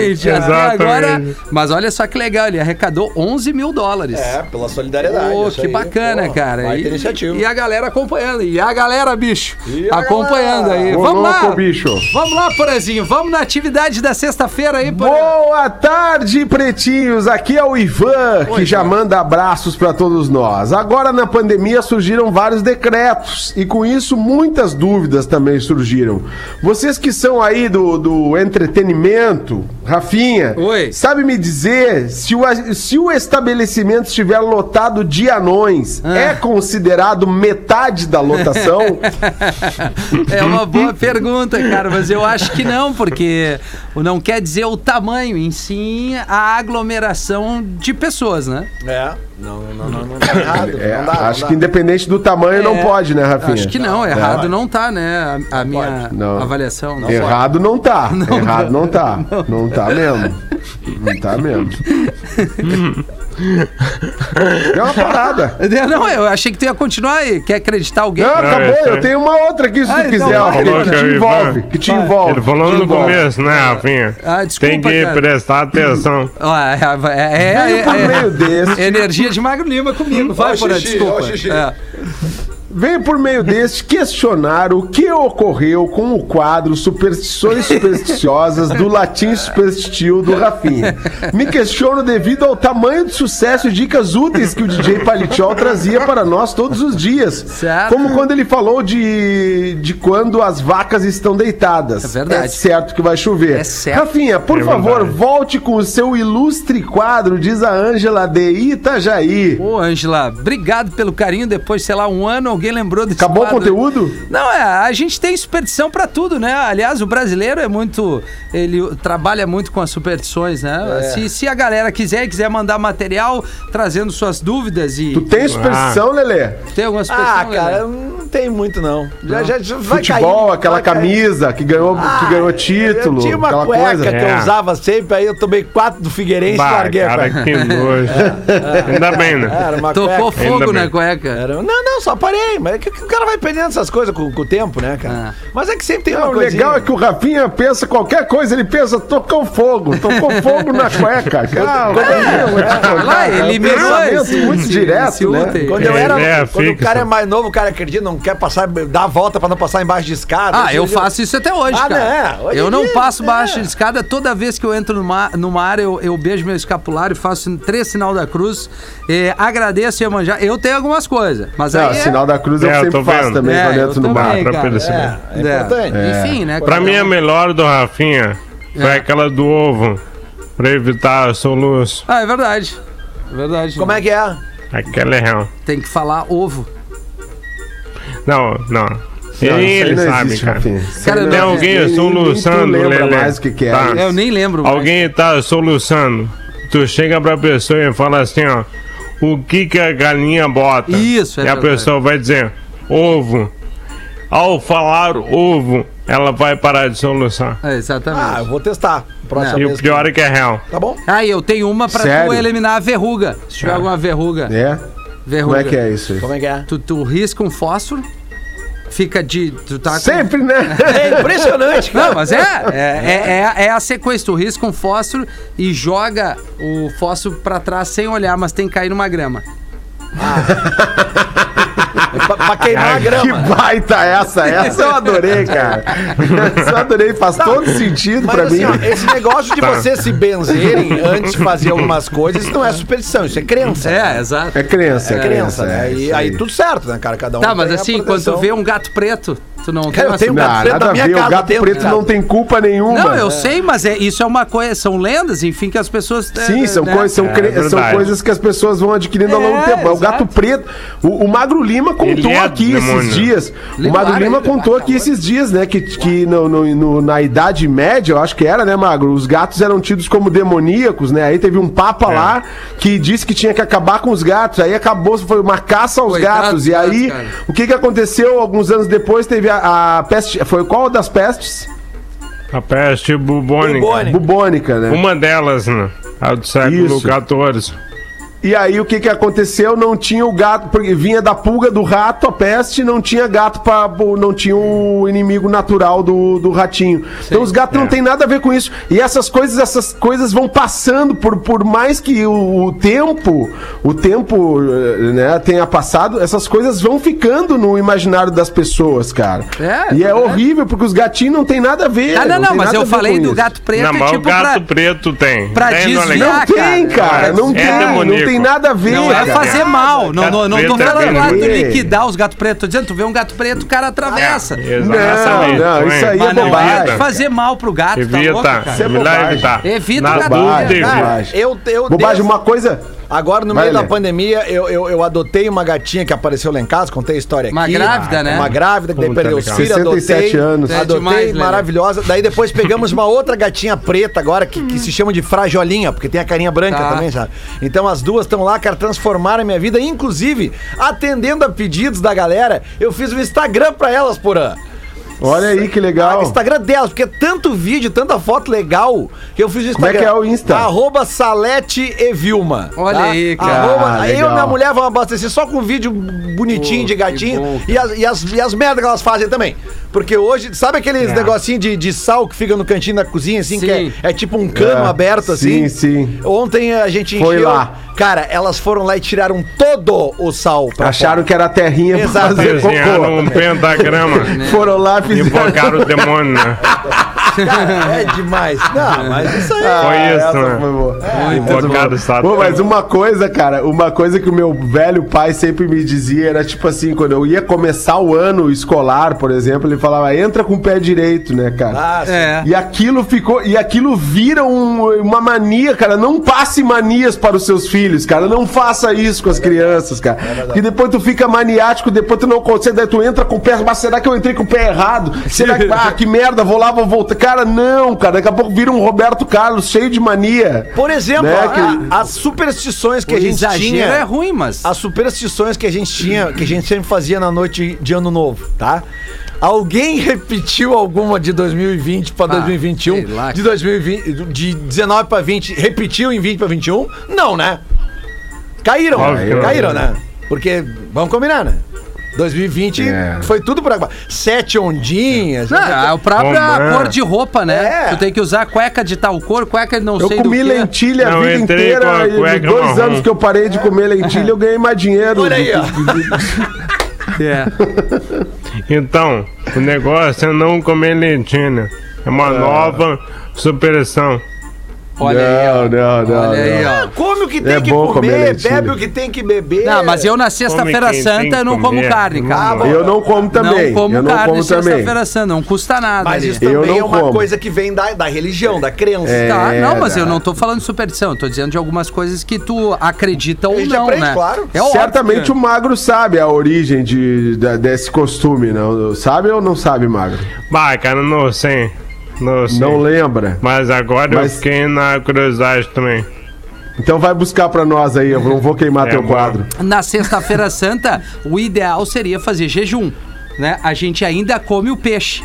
Exatamente. Agora. Mas olha só que legal, ele arrecadou 11 mil dólares. É, pela solidariedade. Pô, que aí. bacana, Pô, cara. E, iniciativa. e a galera acompanhando. E a galera, bicho, E a acompanhando galera? aí. Ô, Vamos louco, lá. bicho. Vamos lá, Porazinho. Vamos na atividade da sexta-feira aí, Porã. Boa tarde, pretinhos. Aqui é o Ivan, que já manda abraços para todos nós. Agora na pandemia surgiram vários decretos e com isso muitas dúvidas também surgiram. Vocês que são aí do, do entretenimento, Rafinha, Oi. sabe me dizer se o, se o estabelecimento estiver lotado de anões, Ah. é considerado metade da lotação? <laughs> É uma boa pergunta, cara, mas eu acho que não, porque não quer dizer o tamanho, em sim a aglomeração de pessoas, né? É. Não, não, não, não tá <laughs> errado. É, não dá, acho não que independente do tamanho não É, pode, né, Rafinha? Acho que não, errado não tá, né? A, a minha Não. avaliação. Não Errado não tá. <laughs> Errado não tá. Não tá mesmo. Não tá mesmo. É uma parada. Não, eu achei que tu ia continuar aí. Quer acreditar alguém? Não, acabou. Eu tenho uma outra aqui se Ah, tu então quiser, ó, que, que te envolve. Que te envolve. Ele falou no envolve. começo, né, Rafinha? Ah, desculpa, Tem que cara. prestar atenção. <clears throat> Ó, é, é, é, Venho é, por é- meio deste. energia de Magro Lima comigo. Vai, Ó, Porã, desculpa. ó, Venho por meio deste questionar o que ocorreu com o quadro Superstições Supersticiosas do Latim Superstitio do Rafinha. Me questiono devido ao tamanho de sucesso e dicas úteis que o DJ Palichol trazia para nós todos os dias. Certo. Como quando ele falou de, de quando as vacas estão deitadas. É verdade. É certo que vai chover. É certo. Rafinha, por É favor, verdade. volte com o seu ilustre quadro, diz a Ângela de Itajaí. Ô, Ângela, obrigado pelo carinho. Depois, sei lá, um ano, alguém lembrou desse Acabou o quadro. conteúdo? Não, é, a gente tem superstição pra tudo, né? Aliás, o brasileiro é muito. Ele trabalha muito com as superstições, né? É. Se, se a galera quiser e quiser mandar material trazendo suas dúvidas e. Tu tem superstição, Lelê? Tem alguma superstição? Ah, cara, Lelê? não tem muito, não. Já, já, já vai Futebol, cair, aquela vai cair. camisa que ganhou, que ganhou título, Eu tinha uma aquela cueca coisa. que eu É. usava sempre, aí eu tomei quatro do Figueirense e Bah, larguei a cara, cueca. que nojo. <laughs> Ainda bem, né? Era uma Tocou cueca. fogo Ainda na bem. cueca. Era- Não, não, só parei. Mas é que o cara vai perdendo essas coisas com, com o tempo, né, cara? Ah. Mas é que sempre tem Não, uma o coisinha. legal é que o Rafinha pensa qualquer coisa, ele pensa, tocou fogo, tocou <laughs> fogo na cueca. Cara, Lá, eliminou pensamento esse- muito esse- direto, esse né? Quando eu Ele era. é quando o fixo. cara é mais novo, o cara acredita, não quer passar, dar a volta pra não passar embaixo de escada. Ah, eu faço isso até hoje, Ah, cara. né? Hoje eu não dia, passo é. baixo de escada. Toda vez que eu entro numa, numa área, eu, eu beijo meu escapulário, faço três sinal da cruz, eh, agradeço e manjar. Eu tenho algumas coisas, mas Não, aí é- sinal da cruz É, eu sempre tô faço vendo. também É, quando eu entro no também, bar. pra cara. perceber. É, é É. importante. Enfim, né? Pra mim, a melhor do Rafinha foi aquela do ovo. Pra evitar soluço. Ah, é verdade. É verdade. Como é que é? Aquela é real. Tem que falar ovo. Não, não. Não, ele não sabe, existe, cara. Cara, não tem existe. alguém soluçando, lembra Lelê. mais o que, que é. Tá. Eu nem lembro. mais. Alguém tá soluçando. Tu chega pra pessoa e fala assim, ó. O que que a galinha bota? Isso, é E a verdade. pessoa vai dizer, ovo. Ao falar ovo, ela vai parar de soluçar. É, exatamente. Ah, eu vou testar. Próxima E vez o pior é que é real. que- Tá bom? Ah, e eu tenho uma pra Sério? tu eliminar a verruga. Se tiver alguma verruga. É? verruga. Como é que é isso aí? Como é que é? Tu, tu risca um fósforo, fica de. Tu tá com- Sempre, né? <laughs> É impressionante, cara. Não, mas é, é, é, é a sequência. Tu risca um fósforo e joga o fósforo pra trás sem olhar, mas tem que cair numa grama. É pra, pra queimar a Que grama. baita essa! <laughs> Essa eu adorei, cara. Essa eu adorei, faz todo sentido Mas pra assim, mim. ó, esse negócio de Tá. vocês se benzerem <laughs> antes de fazer algumas coisas, isso não é superstição, isso é crença. É, exato. É crença, É crença, né? é E isso aí tudo certo, né, cara? Cada um Tá, mas assim, quando tu vê um gato preto, tu não tem Cara, eu tenho um Não, gato preto nada na a minha ver, casa, o gato tem um preto gato. não tem culpa nenhuma. Não, eu sei, mas é, isso é uma coisa, são lendas, enfim, que as pessoas. Sim, é, são, né? coisas, são, É cre- são coisas que as pessoas vão adquirindo ao longo do É, tempo. É o gato preto. O, o Magro Lima contou é aqui demônio. esses dias. O Magro Lima ele contou aqui esses dias, né? Que, que no, no- no- na Idade Média, eu acho que era, né, Magro? Os gatos eram tidos como demoníacos, né? Aí teve um papa É. lá que disse que tinha que acabar com os gatos. Aí acabou, foi uma caça aos gatos. E aí, o que que aconteceu? Alguns anos depois teve a, a peste. Foi qual das pestes? A peste bubônica. Bubônica. Bubônica, né? Uma delas, né? A do século Isso. XIV. E aí o que que aconteceu? Não tinha o gato, porque vinha da pulga do rato, a peste, não tinha gato para não tinha o inimigo natural do, do ratinho. então os gatos não É. tem nada a ver com isso. E essas coisas, essas coisas vão passando por, por mais que o, o tempo, o tempo, eh, né, tenha passado, essas coisas vão ficando no imaginário das pessoas, cara. É, e é é. horrível porque os gatinhos não tem nada a ver. Ah, não, não, tem mas eu falei do isso. gato preto, não, mas tipo o gato pra... preto tem. pra Tem, não é desviar. Não tem, cara, não É tem, não demoníaco. Tem nada a ver, Não é cara. fazer mal. Não, não, não lá é de liquidar os gatos pretos. Tô dizendo, tu vê um gato preto, o cara atravessa. Exatamente. Não, não, isso aí é não é bobagem. fazer mal pro gato, tá louco, Evita, cara? é melhor bobagem. evitar. Evita Na o gato evita. Cara, eu, eu Bobagem, uma coisa. Agora, no Vai, meio da Lê. pandemia, eu, eu, eu adotei uma gatinha que apareceu lá em casa, contei a história Uma aqui. grávida, né? Uma grávida, que daí perdeu os legal. filhos, 67 adotei. anos. É Adotei, demais, Lelê. maravilhosa. Daí depois pegamos uma outra gatinha preta agora, que, que se chama de frajolinha, porque tem a carinha branca Tá. também, sabe? Então as duas estão lá, cara, transformaram a minha vida. Inclusive, atendendo a pedidos da galera, eu fiz um Instagram pra elas, porã. Olha aí que legal. Ah, Instagram delas, porque é tanto vídeo, tanta foto legal que eu fiz o Como é Instagram. que é o Insta? Arroba Salete e Vilma. Olha aí, cara. Arroba, Ah, aí eu e minha mulher vamos abastecer só com vídeo bonitinho de gatinho bom, e, as, e, as, e as merdas que elas fazem também. Porque hoje, sabe aqueles negocinho de, de sal que fica no cantinho da cozinha, assim, que é, Sim. é tipo um cano É, aberto, assim? sim, sim. Ontem a gente Foi encheu. lá. Cara, elas foram lá e tiraram todo o sal pra Acharam que era a terrinha pra Exato. fazer Desenharam cocô. um pentagrama. Foram lá e Invocaram fizeram. o demônio, né? Cara, é demais. Não, mas isso aí. Ah, Foi isso, essa foi boa. Invocaram o Satã. Pô, mas uma coisa, cara, uma coisa que o meu velho pai sempre me dizia era tipo assim, quando eu ia começar o ano escolar, por exemplo, ele falava, entra com o pé direito, né, cara? Ah, sim. É. E aquilo ficou, e aquilo vira um- uma mania, cara. Não passe manias para os seus filhos, cara. Não faça isso com as crianças, cara. Porque depois tu fica maniático, depois tu não consegue, daí tu entra com o pé, mas será que eu entrei com o pé errado? Será que, <laughs> ah, que merda, vou lá, vou voltar. Cara, não, cara. Daqui a pouco vira um Roberto Carlos cheio de mania. Por exemplo, Né, a- que- as superstições que O a gente tinha. é ruim, mas... As superstições que a gente tinha, que a gente sempre fazia na noite de ano novo, tá? Alguém repetiu alguma de 2020 para Ah, 2021? sei lá. De 2020, de 19 para 20, repetiu em 20 para 21? Não, né? Caíram, Óbvio caíram, né? Porque vamos combinar, né? 2020 É. foi tudo pra baixo. Sete ondinhas. Não, é o próprio Romã. cor de roupa, né? É. Tu tem que usar cueca de tal cor, cueca de não Eu sei comi do quê. lentilha a Não, vida eu com a inteira. E dois marrom. anos que eu parei de comer <laughs> lentilha, eu ganhei mais dinheiro. Olha aí, ó. <laughs> É. Então, o negócio é não comer lentilha. É uma nova superação. Olha aí, ó. Não, não, não, Olha aí, não. ó. Come o que tem É que bom comer, bebe o que tem que beber. Não, mas eu na sexta-feira santa eu não como carne, Ah, cara. Eu não como também. Não como eu não carne como sexta-feira santa, não custa nada. Mas ali. isso Eu também não é uma como. coisa que vem da, da religião, da crença. É. Tá, não, mas tá. eu não tô falando de superstição, eu tô dizendo de algumas coisas que tu acredita ou não, aprende, né? claro. É óbvio Certamente que- o magro sabe a origem de, da- desse costume, não? Sabe ou não sabe, magro? Bah, cara, não sei. Não sei. Não lembra. Mas agora Mas- eu fiquei na curiosidade também. Então vai buscar pra nós aí, eu não vou queimar É teu bom. quadro. Na sexta-feira santa, o ideal seria fazer jejum, né? A gente ainda come o peixe.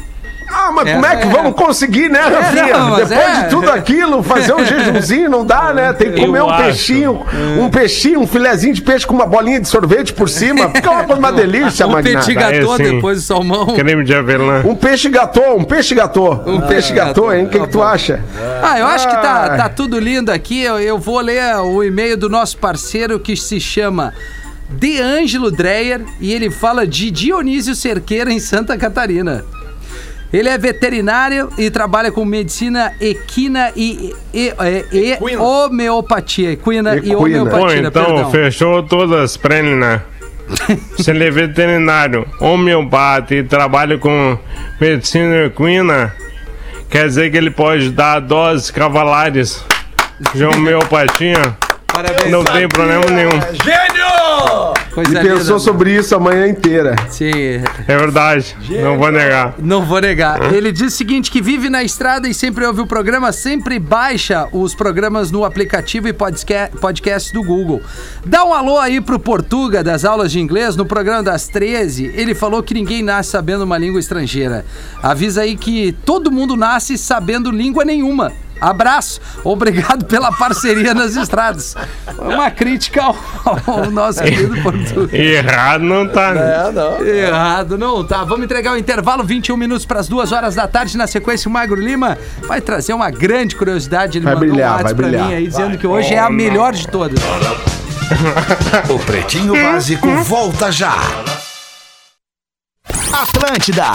Ah, mas É, como é que é. vamos conseguir, né, Rafinha? não, mas Depois é. de tudo aquilo, fazer um <laughs> jejumzinho não dá, né? Tem que Eu comer um acho. peixinho, um peixinho, um filezinho de peixe com uma bolinha de sorvete por cima. Fica uma, uma <laughs> delícia, um petit gâteau É, sim. depois do salmão. Creme de avelã. Um peixe gatô, um peixe gatô. Um peixe gatô, hein? O que, que tu acha? Ah, eu acho que tá, Ah. tá tudo lindo aqui. Eu, eu vou ler o e-mail do nosso parceiro que se chama De Ângelo Dreyer e ele fala de Dionísio Cerqueira em Santa Catarina. Ele é veterinário e trabalha com medicina equina e, e, e- e Equina. homeopatia. Equina e Equina. Pô, homeopatia, então perdão. fechou todas as né? <laughs> Se ele é veterinário, homeopata e trabalha com medicina equina, quer dizer que ele pode dar doses cavalares de homeopatia. <laughs> Parabéns. Não tem problema nenhum. Gênio! Coisa E pensou linda. sobre isso a manhã inteira. Sim, É verdade, não vou negar. Não vou negar. Ele diz o seguinte: que vive na estrada e sempre ouve o programa, sempre baixa os programas no aplicativo e podca- podcast do Google. Dá um alô aí pro Portuga das aulas de inglês no programa das 13. Ele falou que ninguém nasce sabendo uma língua estrangeira. Avisa aí que todo mundo nasce sabendo língua nenhuma. Abraço, obrigado pela parceria nas estradas. Uma crítica ao, ao nosso querido Portuga. <laughs> Errado não tá, né? É, não. Errado, não tá. Vamos entregar o intervalo, 21 minutos para as 2 horas da tarde. Na sequência, o Magro Lima vai trazer uma grande curiosidade. Ele Vai mandou brilhar, um vai brilhar. mim aí, dizendo que hoje é a melhor de todas. O Pretinho Básico volta já. Atlântida.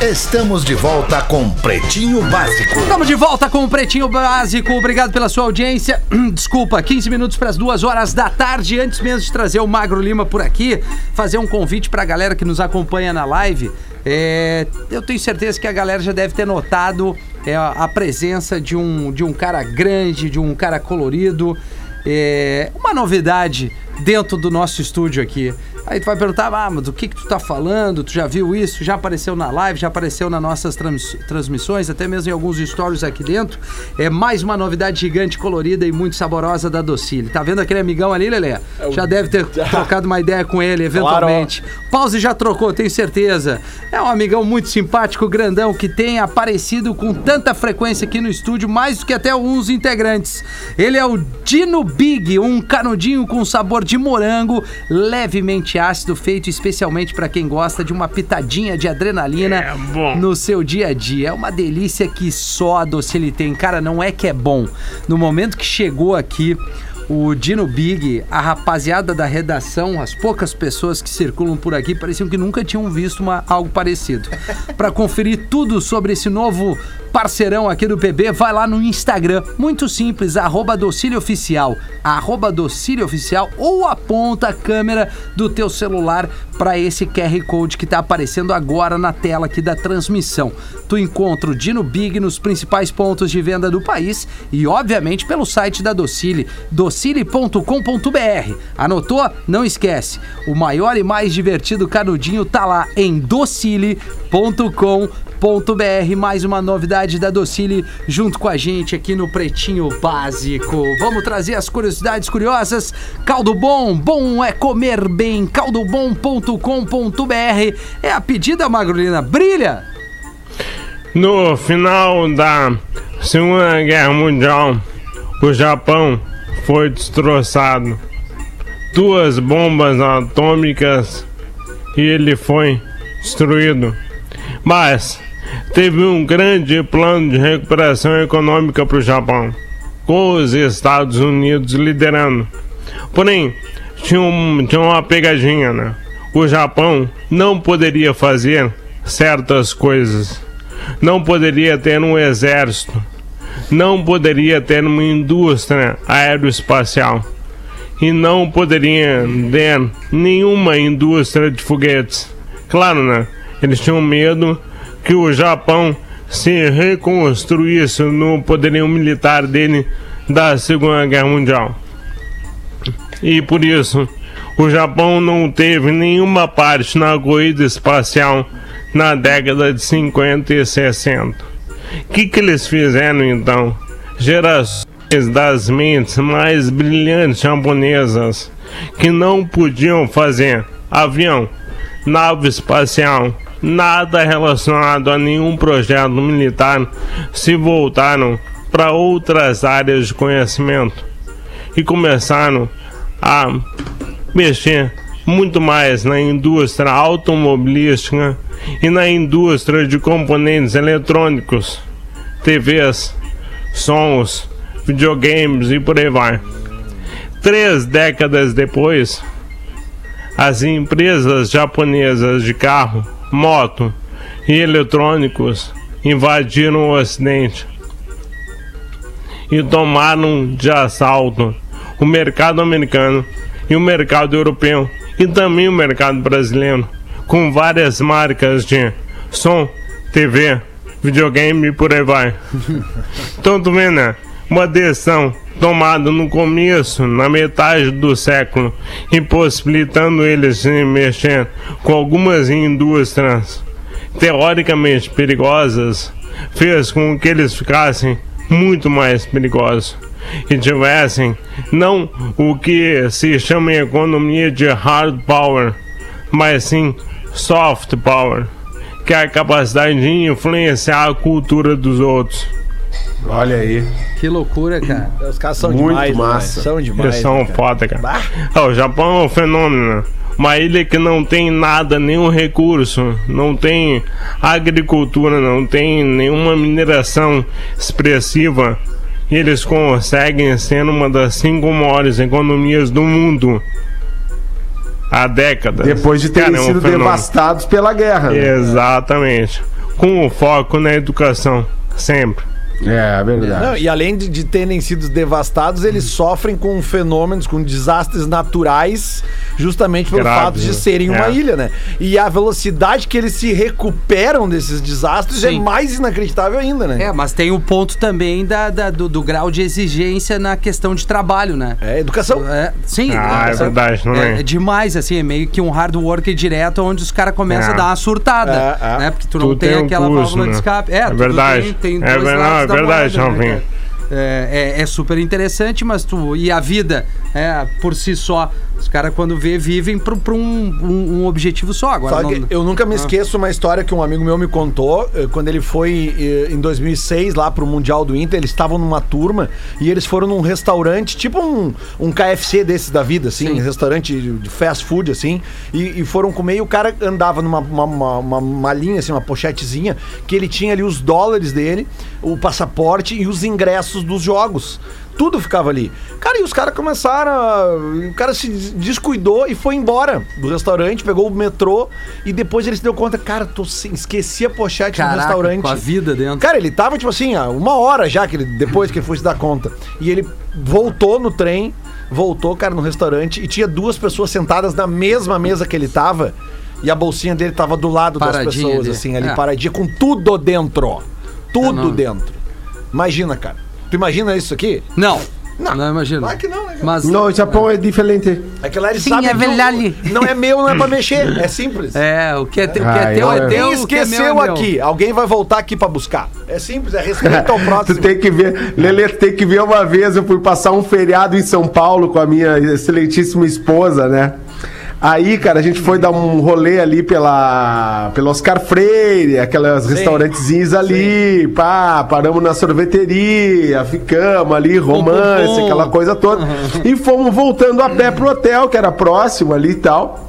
Estamos de volta com Pretinho Básico. Estamos de volta com o Pretinho Básico. Obrigado pela sua audiência. <clears throat> Desculpa, 15 minutos para as duas horas da tarde. Antes mesmo de trazer o Magro Lima por aqui, fazer um convite para a galera que nos acompanha na live. É, eu tenho certeza que a galera já deve ter notado é, a presença de um, de um cara grande, de um cara colorido. É, uma novidade dentro do nosso estúdio aqui. Aí tu vai perguntar, ah, mas do que que tu tá falando? Tu já viu isso? Já apareceu na live, já apareceu nas nossas trans- transmissões, até mesmo em alguns stories aqui dentro. É mais uma novidade gigante, colorida e muito saborosa da Docile. Tá vendo aquele amigão ali, Lelê? Já deve ter trocado uma ideia com ele, eventualmente. Pause já trocou, tenho certeza. É um amigão muito simpático, grandão, que tem aparecido com tanta frequência aqui no estúdio, mais do que até alguns integrantes. Ele é o Dino Big, um canudinho com sabor de morango, levemente ácido, feito especialmente para quem gosta de uma pitadinha de adrenalina É no seu dia a dia. É uma delícia que só a Docile tem. Cara, não é que é bom. No momento que chegou aqui o Dino Big, a rapaziada da redação, as poucas pessoas que circulam por aqui pareciam que nunca tinham visto uma, algo parecido. <laughs> Para conferir tudo sobre esse novo parceirão aqui do PB, vai lá no Instagram, muito simples, arroba Oficial, arroba Oficial ou aponta a câmera do teu celular para esse QR Code que tá aparecendo agora na tela aqui da transmissão. Tu encontra o Dino Big nos principais pontos de venda do país e, obviamente, pelo site da Docile, docile.com.br. Anotou? Não esquece. O maior e mais divertido canudinho tá lá em docile.com.br. Mais uma novidade da Docile junto com a gente aqui no Pretinho Básico. Vamos trazer as curiosidades curiosas. Caldo Bom, bom é comer bem. caldobom.com.br é a pedida, Magrolina. Brilha! No final da Segunda Guerra Mundial, o Japão foi destroçado. Duas bombas atômicas e ele foi destruído. Mas teve um grande plano de recuperação econômica para o Japão, com os Estados Unidos liderando. Porém, tinha, um- tinha uma pegadinha, né? O Japão não poderia fazer certas coisas. Não poderia ter um exército. Não poderia ter uma indústria aeroespacial. E não poderia ter nenhuma indústria de foguetes. Claro, né? Eles tinham medo que o Japão se reconstruísse no poderio militar dele da Segunda Guerra Mundial. E por isso, o Japão não teve nenhuma parte na corrida espacial na década de 50 e 60. O que, que eles fizeram então? Gerações das mentes mais brilhantes japonesas que não podiam fazer avião, nave espacial, nada relacionado a nenhum projeto militar, se voltaram para outras áreas de conhecimento e começaram a mexer muito mais na indústria automobilística e na indústria de componentes eletrônicos, TVs, sons, videogames e por aí vai. Três décadas depois, as empresas japonesas de carro, moto e eletrônicos invadiram o Ocidente e tomaram de assalto o mercado americano e o mercado europeu e também o mercado brasileiro, com várias marcas de som, TV, videogame e por aí vai. <laughs> Então tu vê, né? Uma decisão tomada no começo, na metade do século, impossibilitando eles de mexer com algumas indústrias teoricamente perigosas, fez com que eles ficassem muito mais perigosos e tivessem não o que se chama em economia de hard power, mas sim soft power, que é a capacidade de influenciar a cultura dos outros. Olha aí. Que loucura, cara. Os caras são Muito demais, massa. né? São demais. Eles são né, cara? foda, cara. Ah, o Japão é um fenômeno. né? Uma ilha que não tem nada, nenhum recurso, não tem agricultura, não tem nenhuma mineração expressiva. E eles conseguem ser uma das cinco maiores economias do mundo há décadas. Depois de terem Cara, é um sido devastados pela guerra. né? Exatamente. com foco na educação, sempre. É, verdade. Não, e além de, de terem sido devastados, eles sofrem com fenômenos, com desastres naturais, justamente pelo Graves, fato de né? serem uma É. ilha, né? E a velocidade que eles se recuperam desses desastres é Sim. mais inacreditável ainda, né? É, mas tem o ponto também da, da- do, do grau de exigência na questão de trabalho, né? É, educação. É, sim, Ah, é verdade, não é, é? é demais, assim, é meio que um hard work direto onde os caras começam É. a dar uma surtada, É, é. né? Porque tu não Tudo tem, tem um aquela custo, válvula de né? escape. É tudo verdade. Tem, tem É dois ver- lados não, é da verdade, moeda, né? É, é, é super interessante, mas tu. E a vida, é, por si só. Os caras, quando vê, vivem pra, pra um, um, um objetivo só. Agora, Só não- eu nunca me Ah. esqueço uma história que um amigo meu me contou, eh, quando ele foi eh, em 2006 lá pro Mundial do Inter, eles estavam numa turma e eles foram num restaurante, tipo um, um KFC desses da vida, assim, Sim. um restaurante de de fast food, assim, e, e foram comer e o cara andava numa uma, uma, uma malinha, assim, uma pochetezinha, que ele tinha ali os dólares dele, o passaporte e os ingressos dos jogos. Tudo ficava ali. Cara, e os caras começaram. A... O cara se des- descuidou e foi embora do restaurante, pegou o metrô e depois ele se deu conta, cara, tô sem... esqueci a pochete no Caraca, restaurante. com a vida dentro. Cara, ele tava, tipo assim, uma hora já que ele, depois que ele foi se dar conta. E ele voltou no trem, voltou, cara, no restaurante e tinha duas pessoas sentadas na mesma mesa que ele tava. E a bolsinha dele tava do lado das Paradinha pessoas, ali. assim, ali, É. paradinha, com tudo dentro. Tudo É, dentro. Imagina, cara. Tu imagina isso aqui? Não. Não. Não, imagino. Claro que não, né, cara? Mas. No, o Japão é diferente. É que lá eles Sim, sabem é que o- verdade. não é meu, não é pra <laughs> mexer. É simples. É, o que é, teu, o que Ah, é teu eu- é teu. Quem o que é meu esqueceu é meu. aqui, alguém vai voltar aqui pra buscar. É simples, é respeito ao <laughs> Tu próximo. tem que ver, Lelê, tu tem que ver uma vez, eu fui passar um feriado em São Paulo com a minha excelentíssima esposa, né? Aí, cara, a gente foi dar um rolê ali pela, pelo Oscar Freire, aquelas restaurantezinhos ali, pá, paramos na sorveteria, ficamos ali, romance, pum, pum. aquela coisa toda. E fomos voltando a pé pro hotel, que era próximo ali e tal.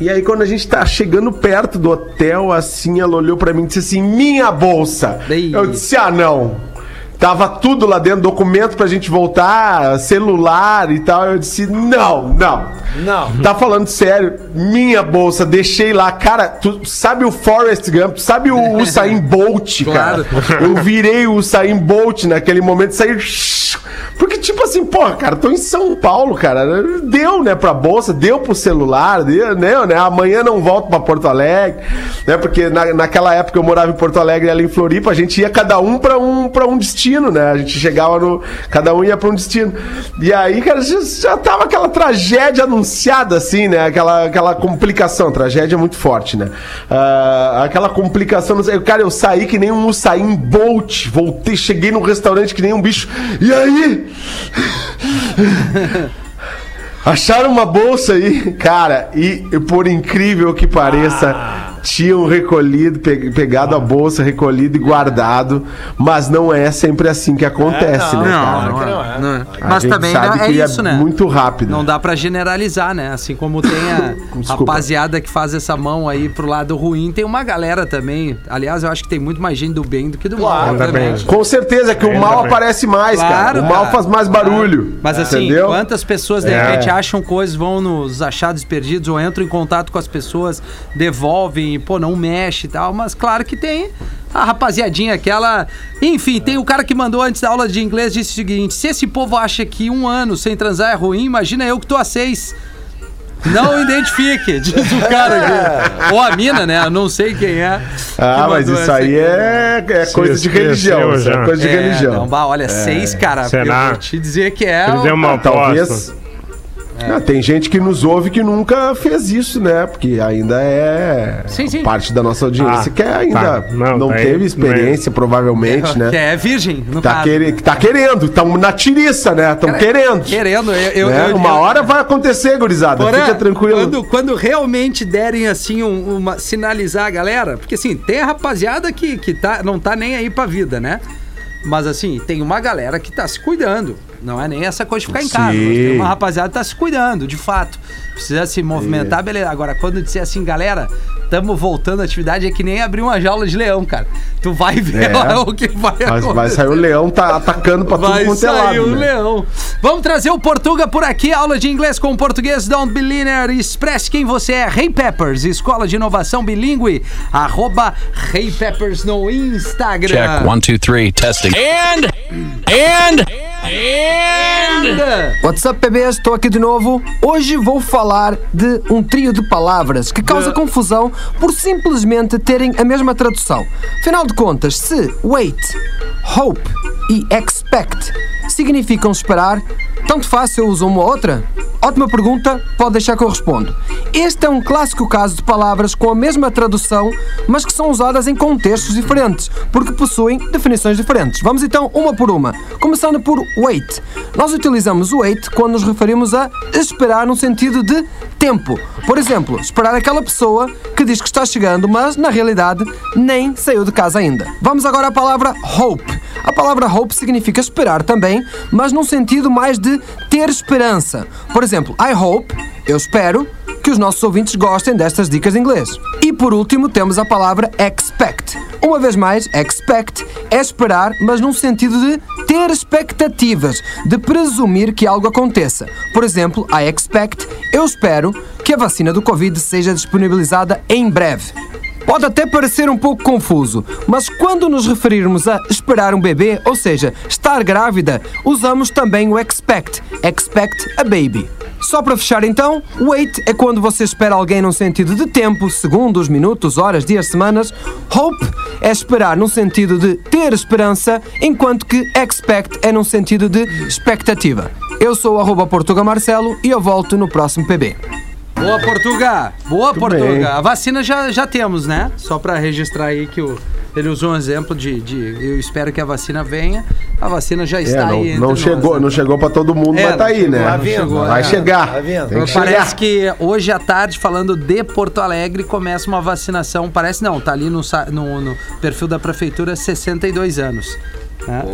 E aí, quando a gente tá chegando perto do hotel, assim, ela olhou pra mim e disse assim: Minha bolsa! Ei. Eu disse: Ah, não. Tava tudo lá dentro, documento pra gente voltar, celular e tal. Eu disse: Não, não. Não. Tá falando sério? Minha bolsa, deixei lá. Cara, tu sabe o Forrest Gump? Sabe o Usain Bolt, <laughs> Claro. cara? Eu virei o Usain Bolt naquele momento, saí. Porque, tipo assim, porra, cara, tô em São Paulo, cara. Deu, né, pra bolsa, deu pro celular, deu, né, né? Amanhã não volto pra Porto Alegre, né? Porque na, naquela época eu morava em Porto Alegre ela em Floripa, a gente ia cada um pra um, pra um destino, né? A gente chegava no. Cada um ia pra um destino. E aí, cara, já, tava aquela tragédia anunciada, assim, né? Aquela, aquela complicação. Tragédia é muito forte, né? Ah, aquela complicação. Cara, eu saí que nem um Usain Bolt. Voltei, cheguei num restaurante que nem um bicho. E aí? Acharam uma bolsa aí, cara, e por incrível que pareça, tinham recolhido, pe- pegado a bolsa, recolhido e guardado, mas não é sempre assim que acontece, É, não, né, Não, cara? não, que é. não é. não é. A Mas gente também sabe é que isso, né? Muito rápido. Não dá pra generalizar, né? Assim como tem a <laughs> rapaziada que faz essa mão aí pro lado ruim, tem uma galera também. Aliás, eu acho que tem muito mais gente do bem do que do Claro, mal, bem. Com certeza que o mal aparece mais, cara. Claro, O mal cara. faz mais barulho. Mas assim, entendeu? quantas pessoas de É. repente acham coisas, vão nos achados perdidos ou entram em contato com as pessoas, devolvem e, pô, não mexe e tal. Mas claro que tem a rapaziadinha aquela. Enfim, tem o cara que mandou antes da aula de inglês disse o seguinte: se esse povo acha que um ano sem transar é ruim, imagina eu que tô há seis. Não <laughs> identifique, diz o cara aqui. Ou a mina, né? Eu não sei quem é. Ah, que mas isso aí é, é Se coisa de esqueceu religião. Isso é já. coisa de É, religião. Não, bah, olha, seis, cara. Será? Eu vou te dizer que é. Deu uma Ah, talvez. Aposta. Não, tem gente que nos ouve que nunca fez isso, né? Porque ainda é Sim, sim. parte da nossa audiência Ah, que ainda tá. não, Não, daí- teve experiência, provavelmente, <laughs> né? Que é virgem, no Tá, caso. quere, tá querendo, estão na tiriça, né? Estão Cara, querendo. Querendo, eu, eu, né? eu- Uma eu- hora vai acontecer, gurizada. Porã, Fica tranquilo. Quando, quando realmente derem assim um- uma sinalizar a galera, porque assim, tem a rapaziada que, que tá, não tá nem aí pra vida, né? Mas assim, tem uma galera que tá se cuidando. Não é nem essa coisa de ficar em casa. Tem uma rapaziada que tá se cuidando, de fato. Precisa se movimentar, beleza. Agora, quando disser assim, galera, tamo voltando à atividade, é que nem abrir uma jaula de leão, cara. Tu vai ver É. o que vai Mas acontecer. vai sair o leão tá atacando pra tudo Vai quanto é sair lado. o né? leão. Vamos trazer o Portuga por aqui, aula de inglês com português Don't Be Linear. Expresse quem você é. Hey Peppers, escola de inovação bilíngue. Arroba Hey Peppers no Instagram. Check one, two, three, testing. And, and, and. What's up, bebês? Estou aqui de novo. Hoje vou falar de um trio de palavras que causa confusão por simplesmente terem a mesma tradução. Afinal de contas, se wait, hope e expect significam esperar, tanto faz se eu uso uma ou outra? Ótima pergunta, pode deixar que eu respondo. Este é um clássico caso de palavras com a mesma tradução, mas que são usadas em contextos diferentes, porque possuem definições diferentes. Vamos então uma por uma. Começando por wait. Nós utilizamos wait quando nos referimos a esperar no sentido de tempo. Por exemplo, esperar aquela pessoa que diz que está chegando, mas na realidade nem saiu de casa ainda. Vamos agora à palavra hope. A palavra hope significa esperar também, mas num sentido mais de ter esperança. Por exemplo, I hope, eu espero, que os nossos ouvintes gostem destas dicas de inglês. E por último temos a palavra expect. Uma vez mais, expect é esperar, mas num sentido de ter expectativas, de presumir que algo aconteça. Por exemplo, I expect, eu espero, que a vacina do Covid seja disponibilizada em breve. Pode até parecer um pouco confuso, mas quando nos referirmos a esperar um bebê, ou seja, estar grávida, usamos também o expect, expect a baby. Só para fechar então, wait é quando você espera alguém num sentido de tempo, segundos, minutos, horas, dias, semanas. Hope é esperar num sentido de ter esperança, enquanto que expect é num sentido de expectativa. Eu sou o arroba Portuga Marcelo e eu volto no próximo PB. Boa, Portuga! Boa, Portuga! bem. A vacina já, já temos, né? Só pra registrar aí que o, ele usou um exemplo de, de. Eu espero que a vacina venha. A vacina já É, está não, aí. entre não nós, chegou, né? não chegou pra todo mundo, É, mas tá aí, chegou, né? não chegou, Vai é. chegar. Tá vendo? Tem que Parece chegar. que hoje à tarde, falando de Porto Alegre, começa uma vacinação. Parece não, tá ali no, no, no perfil da prefeitura, 62 anos.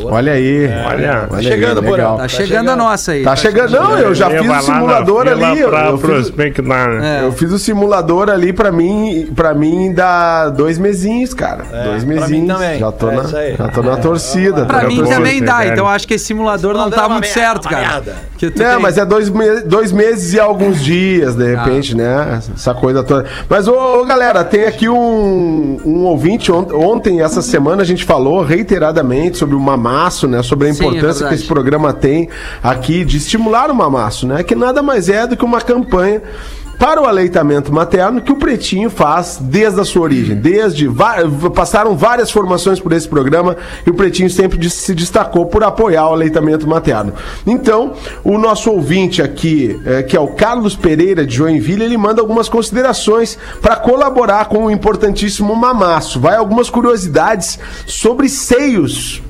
Olha aí. Olha. olha chegando, aí, legal. Tá, Tá chegando, chegando. a nossa aí. Tá chegando. Não, eu já fiz o na simulador ali. eu- Pra eu fiz- prospectar, né? É. Eu fiz o simulador ali pra mim, pra mim dá dois mesinhos, cara. dois É, pra mesinhos. mim também. Já tô É na, já tô na torcida. Pra tô na mim torcida. também dá, então acho que esse simulador não Simulador tá é uma muito merda, certo, cara. merda. Que tu É, tem- mas é dois, me- dois meses e alguns dias, de repente, né? Essa coisa toda. Mas, ô, ô, galera, tem aqui um, um ouvinte. ont- Ontem, essa semana, a gente falou reiteradamente sobre o mamaço, né? Sobre a Sim, é importância que esse programa tem aqui de estimular o mamaço, né? Que nada mais é do que uma campanha para o aleitamento materno que o Pretinho faz desde a sua origem. Desde passaram várias formações por esse programa e o Pretinho sempre se destacou por apoiar o aleitamento materno. Então, o nosso ouvinte aqui, eh, que é o Carlos Pereira de Joinville, ele manda algumas considerações para colaborar com o importantíssimo mamaço. Vai algumas curiosidades sobre seios.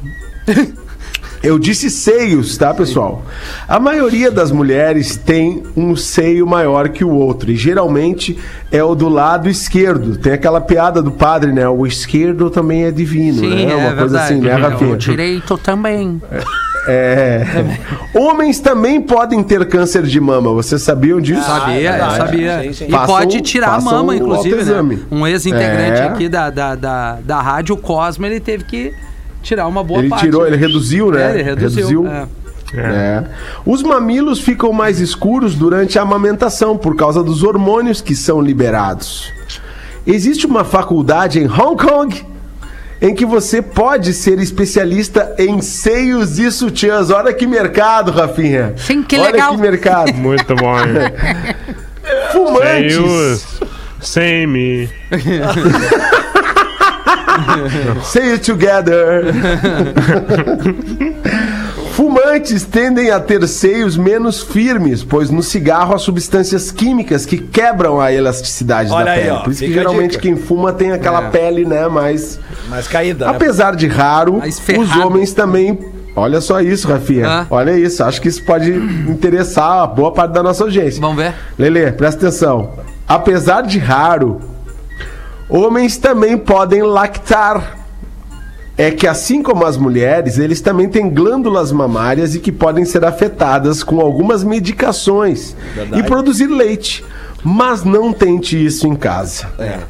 Eu disse seios, tá, pessoal? A maioria das mulheres tem um seio maior que o outro e geralmente é o do lado esquerdo. Tem aquela piada do padre, né? O esquerdo também é divino, Sim, né? é Uma coisa assim, né, Rafinha? O direito também. É. Homens também podem ter câncer de mama. Vocês sabiam disso? Sabia, eu verdade. sabia. Sim, sim. E Façam- pode tirar a façam mama, o inclusive, né? autoexame. Um ex-integrante É. aqui da, da, da, da rádio Cosmo, ele teve que tirar uma boa Ele parte. tirou, ele reduziu, né? É, ele reduziu. é. É. Os mamilos ficam mais escuros durante a amamentação por causa dos hormônios que são liberados. Existe uma faculdade em Hong Kong em que você pode ser especialista em seios e sutiãs. Olha que mercado, Rafinha. Sim, que Olha legal. que mercado. Muito bom, hein? <laughs> Fumantes. Seios, sem me. <laughs> <laughs> Say it together. <laughs> Fumantes tendem a ter seios menos firmes, pois no cigarro há substâncias químicas que quebram a elasticidade Olha da aí, pele. ó, Por isso que geralmente quem fuma tem aquela É. pele, né, mais... Mais caída, né? Apesar de raro, os homens também... Olha só isso, Rafinha. Ah. Olha isso. Acho que isso pode interessar a boa parte da nossa audiência. Vamos ver? Lele, presta atenção. Apesar de raro, homens também podem lactar. é que assim como as mulheres, eles também têm glândulas mamárias e que podem ser afetadas com algumas medicações e produzir leite. Mas não tente isso em casa. É.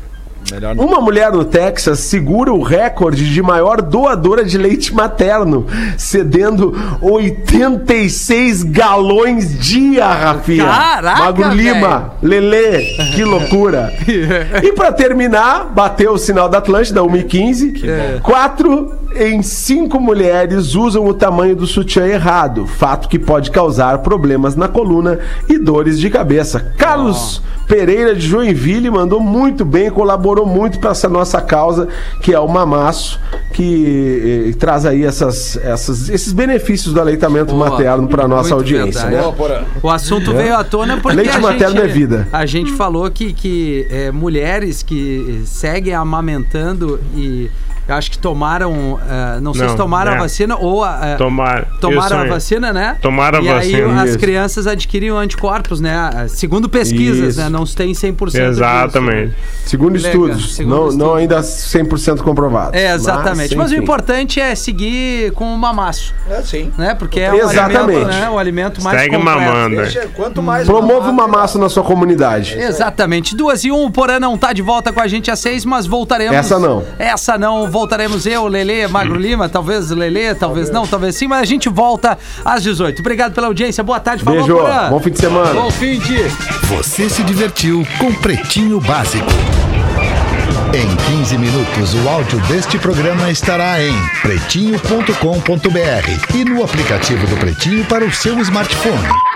Melhor Uma mulher no Texas segura o recorde de maior doadora de leite materno, cedendo 86 galões dia, Rafinha. Caraca, Magro Lima, Lelê, que loucura. <laughs> e pra terminar, bateu o sinal da Atlântida, 1h15. Quatro em cinco mulheres usam o tamanho do sutiã errado, fato que pode causar problemas na coluna e dores de cabeça. Carlos Pereira de Joinville mandou muito bem, colaborou muito para essa nossa causa, que é o mamaço, que eh, traz aí essas, essas- esses benefícios do aleitamento Boa. materno para nossa Muito audiência, né? Boa. O assunto veio à tona porque Leite a materno gente, é vida. A gente falou que, que é, mulheres que seguem amamentando e eu acho que tomaram, eh, não sei Não, se tomaram é. a vacina ou a, eh, Tomar. tomaram a aí. vacina, né? Tomaram a e vacina. aí as Isso. crianças adquiriam anticorpos, né? Segundo pesquisas, Isso. né? Não se tem 100% disso. Exatamente. Segundo Legal, estudos, segundo não, estudos. não ainda 100% comprovados. É, exatamente. Mas, o enfim. importante é seguir com o mamaço, É sim. né? Porque é o Exatamente. alimento, né? O alimento mais Segue completo. mamando. Deixa, quanto mais Promove melhor. massa na sua comunidade. Exatamente. Duas e um, o Porã não tá de volta com a gente às seis, mas voltaremos. Essa não. Essa não. Voltaremos eu, Lelê, Magro Lima, talvez Lelê, talvez não, talvez sim, mas a gente volta às 18. Obrigado pela audiência. Boa tarde, falou, Beijo, Porã. bom fim de semana. Bom fim de. Você se divertiu com Pretinho Básico. Em 15 minutos, o áudio deste programa estará em pretinho.com.br e no aplicativo do Pretinho para o seu smartphone.